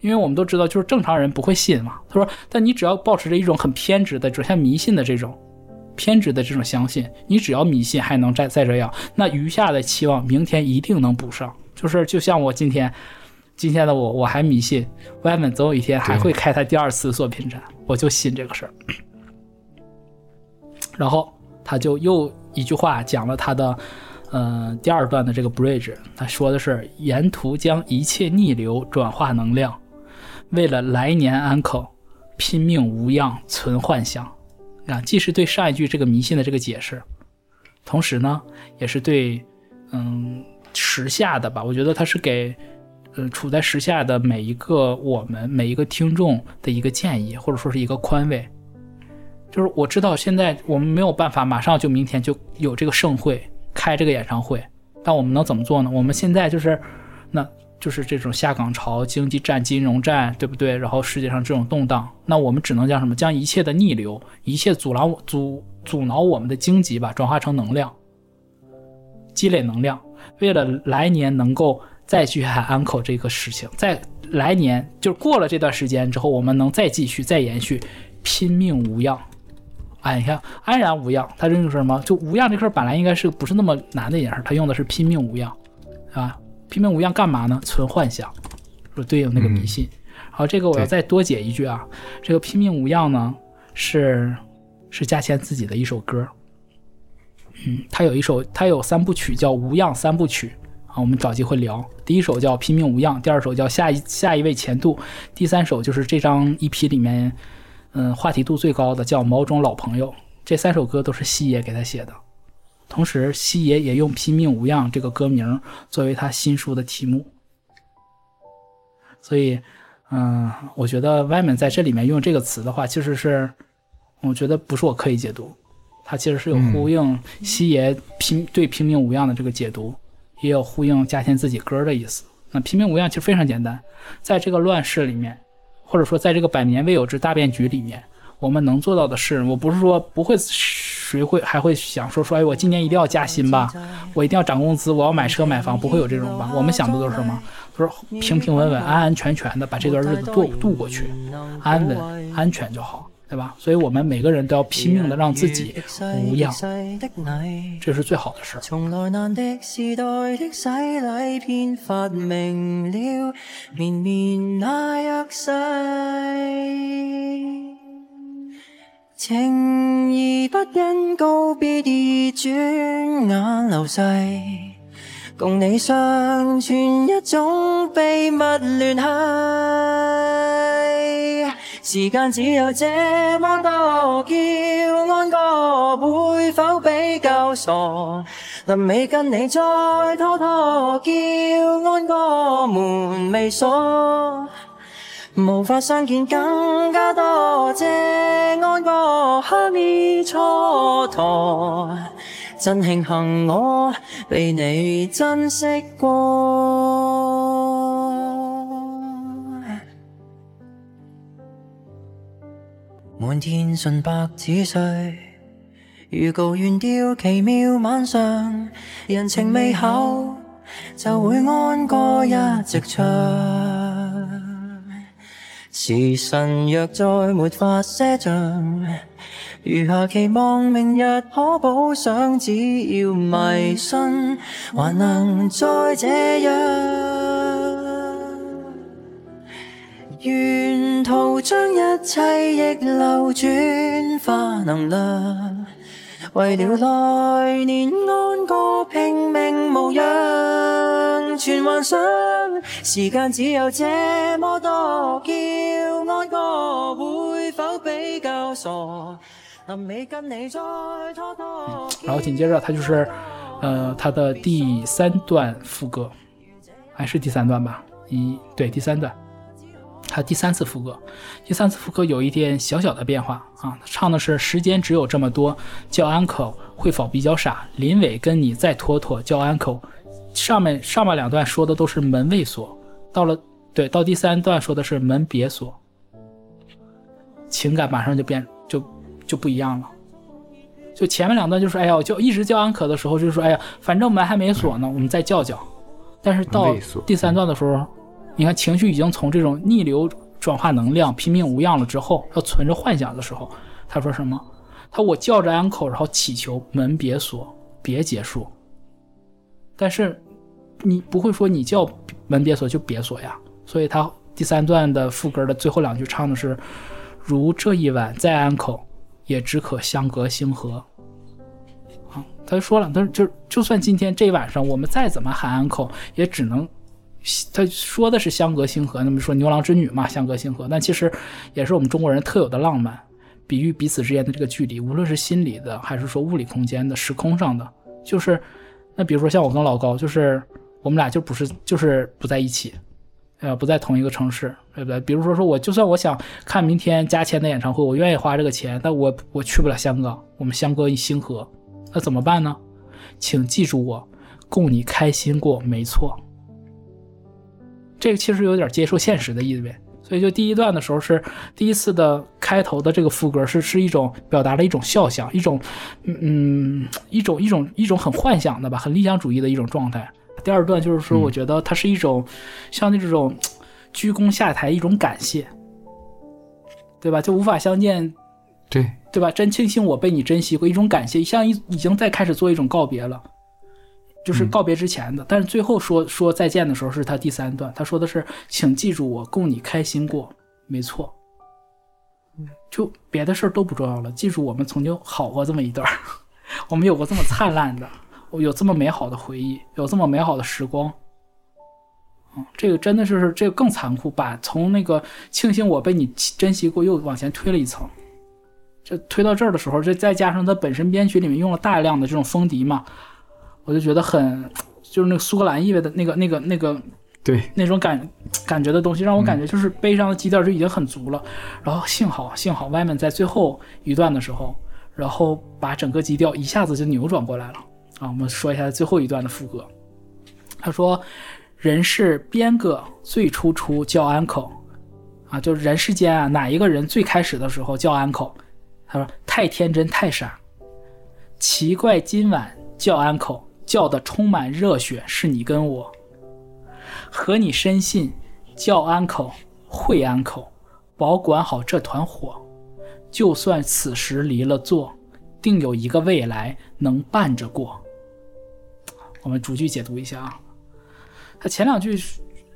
因为我们都知道，就是正常人不会信嘛。他说，但你只要保持着一种很偏执的，就像迷信的这种偏执的这种相信，你只要迷信，还能再再这样，那余下的期望，明天一定能补上。就是就像我今天。”今天的我，我还迷信外面总有一天还会开他第二次作品展，我就信这个事儿。然后他就又一句话讲了他的，呃，第二段的这个 bridge，他说的是沿途将一切逆流转化能量，为了来年安口，拼命无恙存幻想。啊，既是对上一句这个迷信的这个解释，同时呢，也是对，嗯，时下的吧，我觉得他是给。呃，处在时下的每一个我们每一个听众的一个建议，或者说是一个宽慰，就是我知道现在我们没有办法马上就明天就有这个盛会开这个演唱会，但我们能怎么做呢？我们现在就是，那就是这种下岗潮、经济战、金融战，对不对？然后世界上这种动荡，那我们只能将什么？将一切的逆流，一切阻挠阻阻挠我们的荆棘吧，转化成能量，积累能量，为了来年能够。再去喊安口这个事情，在来年就过了这段时间之后，我们能再继续、再延续，拼命无恙。哎，你看安然无恙，他这个什么？就无恙这事本来应该是不是那么难的一件事，他用的是拼命无恙，啊，拼命无恙干嘛呢？存幻想，说对应那个迷信。好，这个我要再多解一句啊，这个拼命无恙呢，是是嘉谦自己的一首歌。嗯，他有一首，他有三部曲叫《无恙三部曲啊》。我们找机会聊。第一首叫《拼命无恙》，第二首叫《下一下一位前度》，第三首就是这张 EP 里面，嗯，话题度最高的叫《某种老朋友》。这三首歌都是西爷给他写的，同时西爷也用《拼命无恙》这个歌名作为他新书的题目。所以，嗯，我觉得外面在这里面用这个词的话，其实是，我觉得不是我刻意解读，它其实是有呼应西爷拼对《拼命无恙》的这个解读。也有呼应嘉谦自己歌的意思。那拼命无恙其实非常简单，在这个乱世里面，或者说在这个百年未有之大变局里面，我们能做到的事，我不是说不会，谁会还会想说说，哎，我今年一定要加薪吧，我一定要涨工资，我要买车买房，不会有这种吧？我们想的都是什么？都是平平稳稳、安安全全的把这段日子度度过去，安稳、安全就好。对吧？所以我们每个人都要拼命的让自己无恙，这是最好的事儿。从来难的时代的洗礼，偏发明了绵绵那约誓，情义不因告别而转眼流逝，共你相传一种秘密联系。时间只有这么多，叫安哥会否比较傻？临尾跟你再拖拖，叫安哥门未锁，无法相见更加多谢安哥哈咪蹉跎，真庆幸我被你珍惜过。满天纯白纸碎，如告完掉奇妙晚上，人情未厚，就会安歌一直唱。时辰若再没法赊账，余下期望明日可补上，只要迷信，还能再这样。沿途将一切逆流转化能量，为了来年安歌拼命无恙，全幻想。时间只有这么多，叫安歌会否比较傻？临尾跟你再拖拖。然后紧接着他就是，呃，他的第三段副歌，还是第三段吧？一对第三段。他第三次副歌，第三次副歌有一点小小的变化啊，唱的是时间只有这么多，叫 uncle 会否比较傻？林伟跟你再拖拖，叫 uncle。上面上面两段说的都是门未锁，到了对，到第三段说的是门别锁，情感马上就变就就不一样了。就前面两段就是哎呀，我就一直叫安可的时候，就是说哎呀，反正门还没锁呢，我们再叫叫。但是到第三段的时候，你看情绪已经从这种逆流转化能量、拼命无恙了之后，要存着幻想的时候，他说什么？他我叫着安口，然后祈求门别锁，别结束。但是你不会说你叫门别锁就别锁呀，所以他第三段的副歌的最后两句唱的是：如这一晚在安口，也只可相隔星河。啊，他就说了，他说就就算今天这一晚上我们再怎么喊安口，也只能。他说的是相隔星河，那么说牛郎织女嘛，相隔星河，但其实也是我们中国人特有的浪漫，比喻彼此之间的这个距离，无论是心理的，还是说物理空间的、时空上的，就是那比如说像我跟老高，就是我们俩就不是就是不在一起，呃，不在同一个城市，对不对？比如说说我就算我想看明天加签的演唱会，我愿意花这个钱，但我我去不了香港，我们相隔一星河，那怎么办呢？请记住我，供你开心过，没错。这个其实有点接受现实的意味，所以就第一段的时候是第一次的开头的这个副歌是是一种表达了一种笑想，一种嗯一种一种一种很幻想的吧，很理想主义的一种状态。第二段就是说，我觉得它是一种像那种鞠躬下台一种感谢，对吧？就无法相见，对对吧？真庆幸我被你珍惜过，一种感谢，像一已经在开始做一种告别了。就是告别之前的，但是最后说说再见的时候是他第三段，他说的是，请记住我，供你开心过，没错。就别的事儿都不重要了，记住我们曾经好过这么一段儿，[LAUGHS] 我们有过这么灿烂的，有这么美好的回忆，有这么美好的时光。嗯，这个真的是这个更残酷，把从那个庆幸我被你珍惜过又往前推了一层。这推到这儿的时候，这再加上他本身编曲里面用了大量的这种风笛嘛。我就觉得很，[TSK] 就是那个苏格兰意味的那个、那个、那个，对，那种感感觉的东西，让我感觉就是悲伤的基调就已经很足了。然后幸好幸好外面在最后一段的时候，然后把整个基调一下子就扭转过来了啊！我们说一下最后一段的副歌，他说：“人世边个最初出叫 uncle，啊？就是人世间啊，哪一个人最开始的时候叫 uncle？”？他说太天真太傻，奇怪今晚叫安口。”叫的充满热血，是你跟我，和你深信，叫安口会安口，保管好这团火，就算此时离了座，定有一个未来能伴着过。我们逐句解读一下啊，他前两句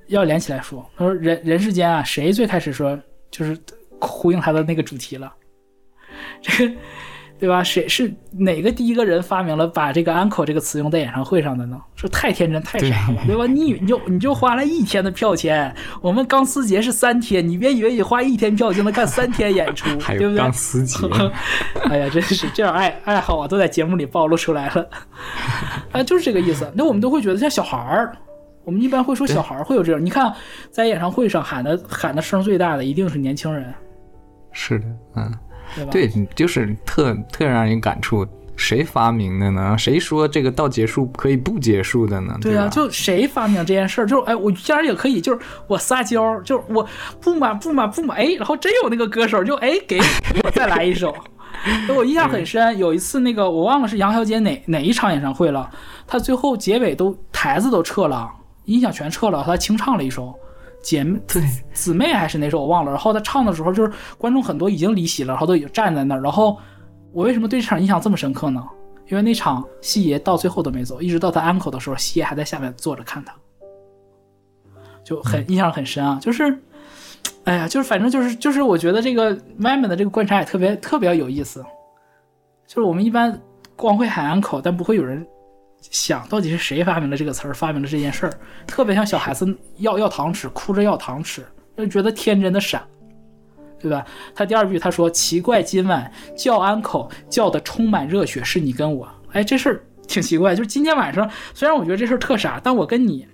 要连起来说，他说人人世间啊，谁最开始说就是呼应他的那个主题了，[LAUGHS] 这个。对吧？谁是哪个第一个人发明了把这个 “uncle” 这个词用在演唱会上的呢？说太天真太傻了，对吧？你你就你就花了一天的票钱，我们钢丝节是三天，你别以为你花一天票就能看三天演出，对不对？钢丝节，[LAUGHS] 哎呀，真是这样爱爱好啊，都在节目里暴露出来了。[LAUGHS] 啊，就是这个意思。那我们都会觉得像小孩儿，我们一般会说小孩儿会有这种。你看，在演唱会上喊的喊的声最大的一定是年轻人。是的，嗯。对，就是特特让人感触。谁发明的呢？谁说这个到结束可以不结束的呢？对啊，就谁发明这件事儿？就是哎，我竟然也可以，就是我撒娇，就是我不满不满不满，哎，然后真有那个歌手就哎给我再来一首。[LAUGHS] 我印象很深，有一次那个我忘了是杨小姐哪哪一场演唱会了，她最后结尾都台子都撤了，音响全撤了，她清唱了一首。姐妹 [LAUGHS] 对姊妹还是哪首我忘了，然后他唱的时候，就是观众很多已经离席了，然后都已经站在那儿。然后我为什么对这场印象这么深刻呢？因为那场西爷到最后都没走，一直到他安口的时候，西爷还在下面坐着看他，就很印象很深啊。就是，哎呀，就是反正就是就是，我觉得这个外面的这个观察也特别特别有意思。就是我们一般光会喊安口，但不会有人。想到底是谁发明了这个词儿，发明了这件事儿，特别像小孩子要要糖吃，哭着要糖吃，就觉得天真的傻，对吧？他第二句他说：“奇怪，今晚叫安口叫的充满热血，是你跟我。”哎，这事儿挺奇怪，就是今天晚上，虽然我觉得这事儿特傻，但我跟你，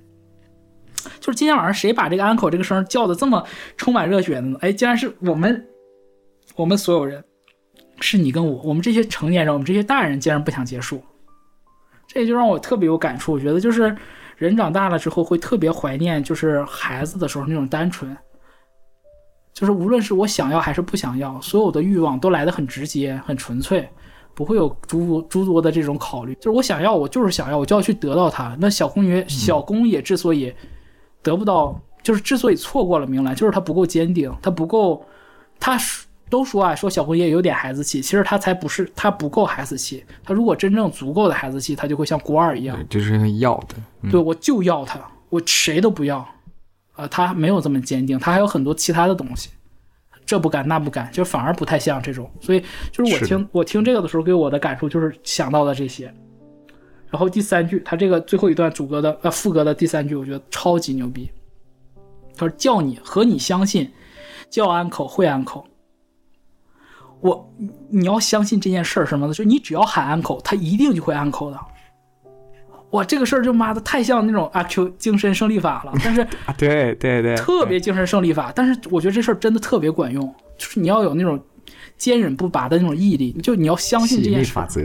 就是今天晚上谁把这个安口这个声叫的这么充满热血的呢？哎，竟然是我们，我们所有人，是你跟我，我们这些成年人，我们这些大人，竟然不想结束。这就让我特别有感触。我觉得就是人长大了之后会特别怀念，就是孩子的时候那种单纯。就是无论是我想要还是不想要，所有的欲望都来得很直接、很纯粹，不会有诸诸多的这种考虑。就是我想要，我就是想要，我就要去得到它。那小公爷小公也之所以得不到，就是之所以错过了明兰，就是他不够坚定，他不够，他都说啊，说小公爷有点孩子气，其实他才不是，他不够孩子气。他如果真正足够的孩子气，他就会像郭二一样，就是要的，对我就要他，我谁都不要。呃，他没有这么坚定，他还有很多其他的东西，这不敢那不敢，就反而不太像这种。所以就是我听我听这个的时候，给我的感受就是想到了这些。然后第三句，他这个最后一段主歌的呃副歌的第三句，我觉得超级牛逼。他说：“叫你和你相信，叫安口会安口。我你要相信这件事儿什么的，就你只要喊 uncle，，他一定就会 uncle 的。”哇，这个事儿就妈的太像那种阿 Q 精神胜利法了，但是 [LAUGHS] 对对对，特别精神胜利法。但是我觉得这事儿真的特别管用，就是你要有那种坚韧不拔的那种毅力，就你要相信这件事。法则。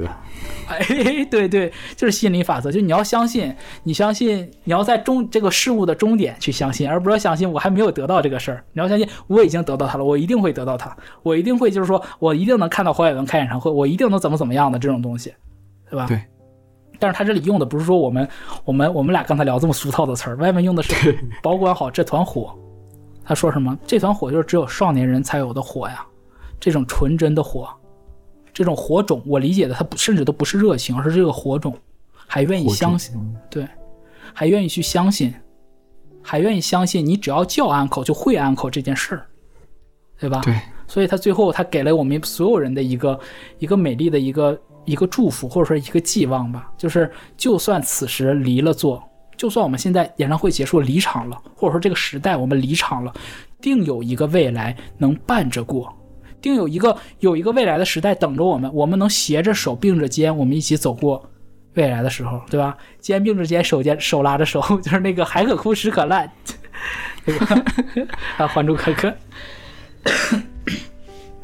哎，[LAUGHS] 对对，就是心理法则，就你要相信，你相信你要在终这个事物的终点去相信，而不是相信我还没有得到这个事儿。你要相信我已经得到它了，我一定会得到它，我一定会就是说我一定能看到黄伟文开演唱会，我一定能怎么怎么样的这种东西，对吧？对。但是他这里用的不是说我们我们我们俩刚才聊这么俗套的词儿，外面用的是保管好这团火。他说什么？这团火就是只有少年人才有的火呀，这种纯真的火，这种火种，我理解的它不甚至都不是热情，而是这个火种，还愿意相信，对，还愿意去相信，还愿意相信你只要叫安口就会安口这件事儿，对吧？对。所以他最后他给了我们所有人的一个一个美丽的一个。一个祝福，或者说一个寄望吧，就是就算此时离了座，就算我们现在演唱会结束离场了，或者说这个时代我们离场了，定有一个未来能伴着过，定有一个有一个未来的时代等着我们，我们能携着手并着肩，我们一起走过未来的时候，对吧？肩并着肩，手肩手拉着手，[LAUGHS] 就是那个海可枯石可烂，[LAUGHS] 对吧？[LAUGHS] 啊，还珠格格，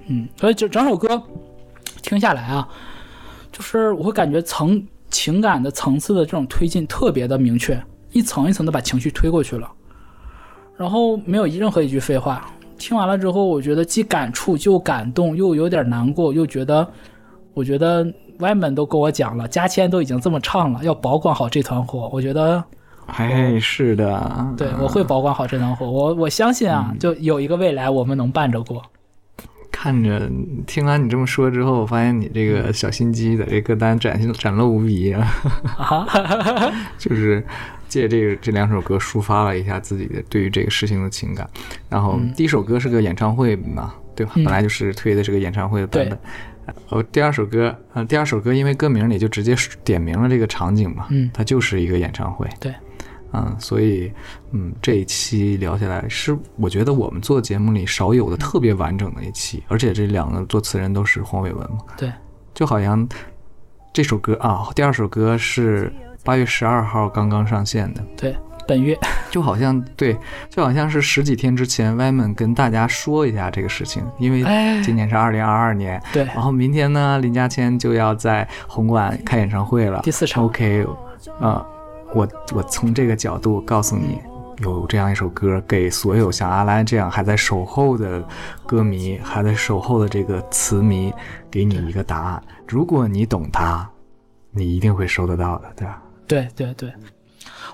嗯，所以就整首歌听下来啊。就是我会感觉层情感的层次的这种推进特别的明确，一层一层的把情绪推过去了，然后没有任何一句废话。听完了之后，我觉得既感触又感动，又有点难过，又觉得，我觉得外门都跟我讲了，加谦都已经这么唱了，要保管好这团火。我觉得，哎，是的，对，我会保管好这团火。我我相信啊，就有一个未来，我们能伴着过。看着，听完你这么说之后，我发现你这个小心机的这歌单展现展露无遗啊！[LAUGHS] 就是借这个这两首歌抒发了一下自己的对于这个事情的情感。然后第一首歌是个演唱会嘛，对吧？本来就是推的是个演唱会的版本。哦，第二首歌，嗯，第二首歌因为歌名里就直接点明了这个场景嘛，嗯，它就是一个演唱会。对。嗯，所以，嗯，这一期聊下来是我觉得我们做节目里少有的特别完整的一期，而且这两个作词人都是黄伟文嘛。对，就好像这首歌啊，第二首歌是八月十二号刚刚上线的。对，本月 [LAUGHS] 就好像对，就好像是十几天之前，Yman 跟大家说一下这个事情，因为今年是二零二二年，对，然后明天呢，林嘉谦就要在红馆开演唱会了，第四场。OK，啊。我我从这个角度告诉你，有这样一首歌，给所有像阿兰这样还在守候的歌迷，还在守候的这个词迷，给你一个答案。如果你懂它，你一定会收得到的，对吧？对对对。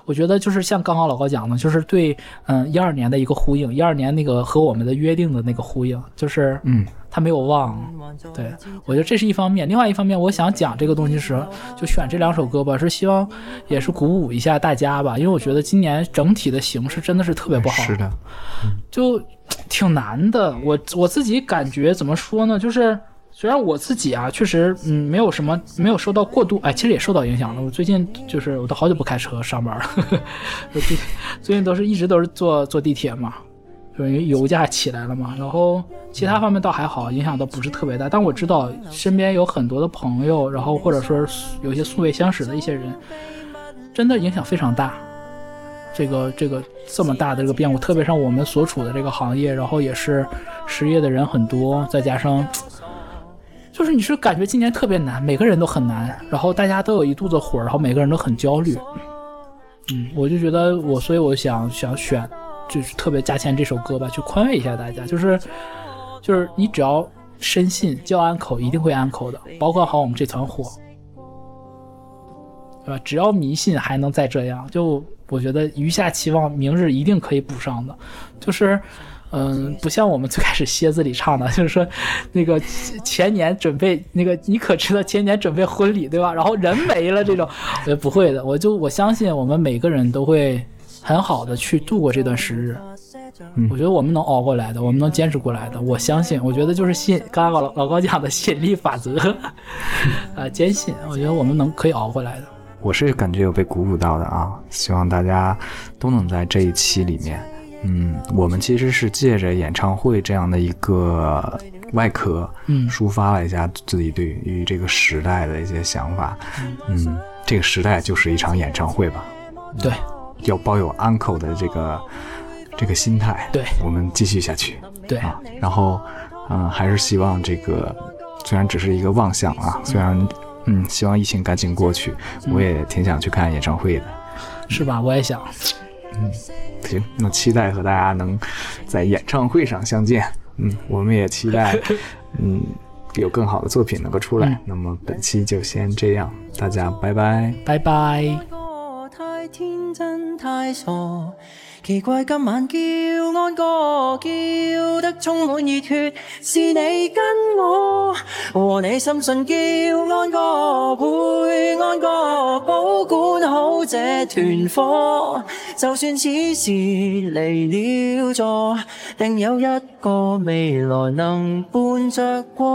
我觉得就是像刚刚老高讲的，就是对，嗯，一二年的一个呼应，一二年那个和我们的约定的那个呼应，就是，嗯，他没有忘。对我觉得这是一方面，另外一方面，我想讲这个东西时，就选这两首歌吧，是希望也是鼓舞一下大家吧，因为我觉得今年整体的形势真的是特别不好，是的，就挺难的。我我自己感觉怎么说呢，就是。虽然我自己啊，确实，嗯，没有什么，没有受到过度，哎，其实也受到影响了。我最近就是，我都好久不开车上班了，[LAUGHS] 最最近都是一直都是坐坐地铁嘛，因为油价起来了嘛。然后其他方面倒还好，影响倒不是特别大。但我知道身边有很多的朋友，然后或者说有些素未相识的一些人，真的影响非常大。这个这个这么大的这个变故，特别像我们所处的这个行业，然后也是失业的人很多，再加上。就是你是感觉今年特别难，每个人都很难，然后大家都有一肚子火，然后每个人都很焦虑。嗯，我就觉得我，所以我想想选就是特别价钱这首歌吧，去宽慰一下大家，就是就是你只要深信叫安口一定会安口的，包括好我们这团火，对吧？只要迷信还能再这样，就我觉得余下期望明日一定可以补上的，就是。嗯，不像我们最开始蝎子里唱的，[LAUGHS] 就是说，那个前年准备那个，你可知道前年准备婚礼对吧？然后人没了这种，我觉得不会的，我就我相信我们每个人都会很好的去度过这段时日。嗯我觉得我们能熬过来的，我们能坚持过来的，我相信。我觉得就是信，刚刚老老高讲的吸引力法则，[LAUGHS] 啊，坚信，我觉得我们能可以熬过来的。我是感觉有被鼓舞到的啊！希望大家都能在这一期里面，嗯，我们其实是借着演唱会这样的一个外壳，嗯抒发了一下自己对于这个时代的一些想法。嗯，这个时代就是一场演唱会吧，对要抱有 uncle 的这个这个心态，对我们继续下去对，啊。然后，嗯、还是希望这个虽然只是一个妄想啊，虽然嗯，希望疫情赶紧过去，我也挺想去看演唱会的。是吧？我也想。行，那期待和大家能在演唱会上相见。嗯，我们也期待，[LAUGHS] 嗯，有更好的作品能够出来。嗯那么本期就先这样，大家拜拜。拜拜。個太天真太傻，奇怪今晚叫安哥，叫得充滿熱血，是你跟我和你深信叫安歌，配安哥，保管好這團火，就算此時離了座，定有一個未來能伴着过。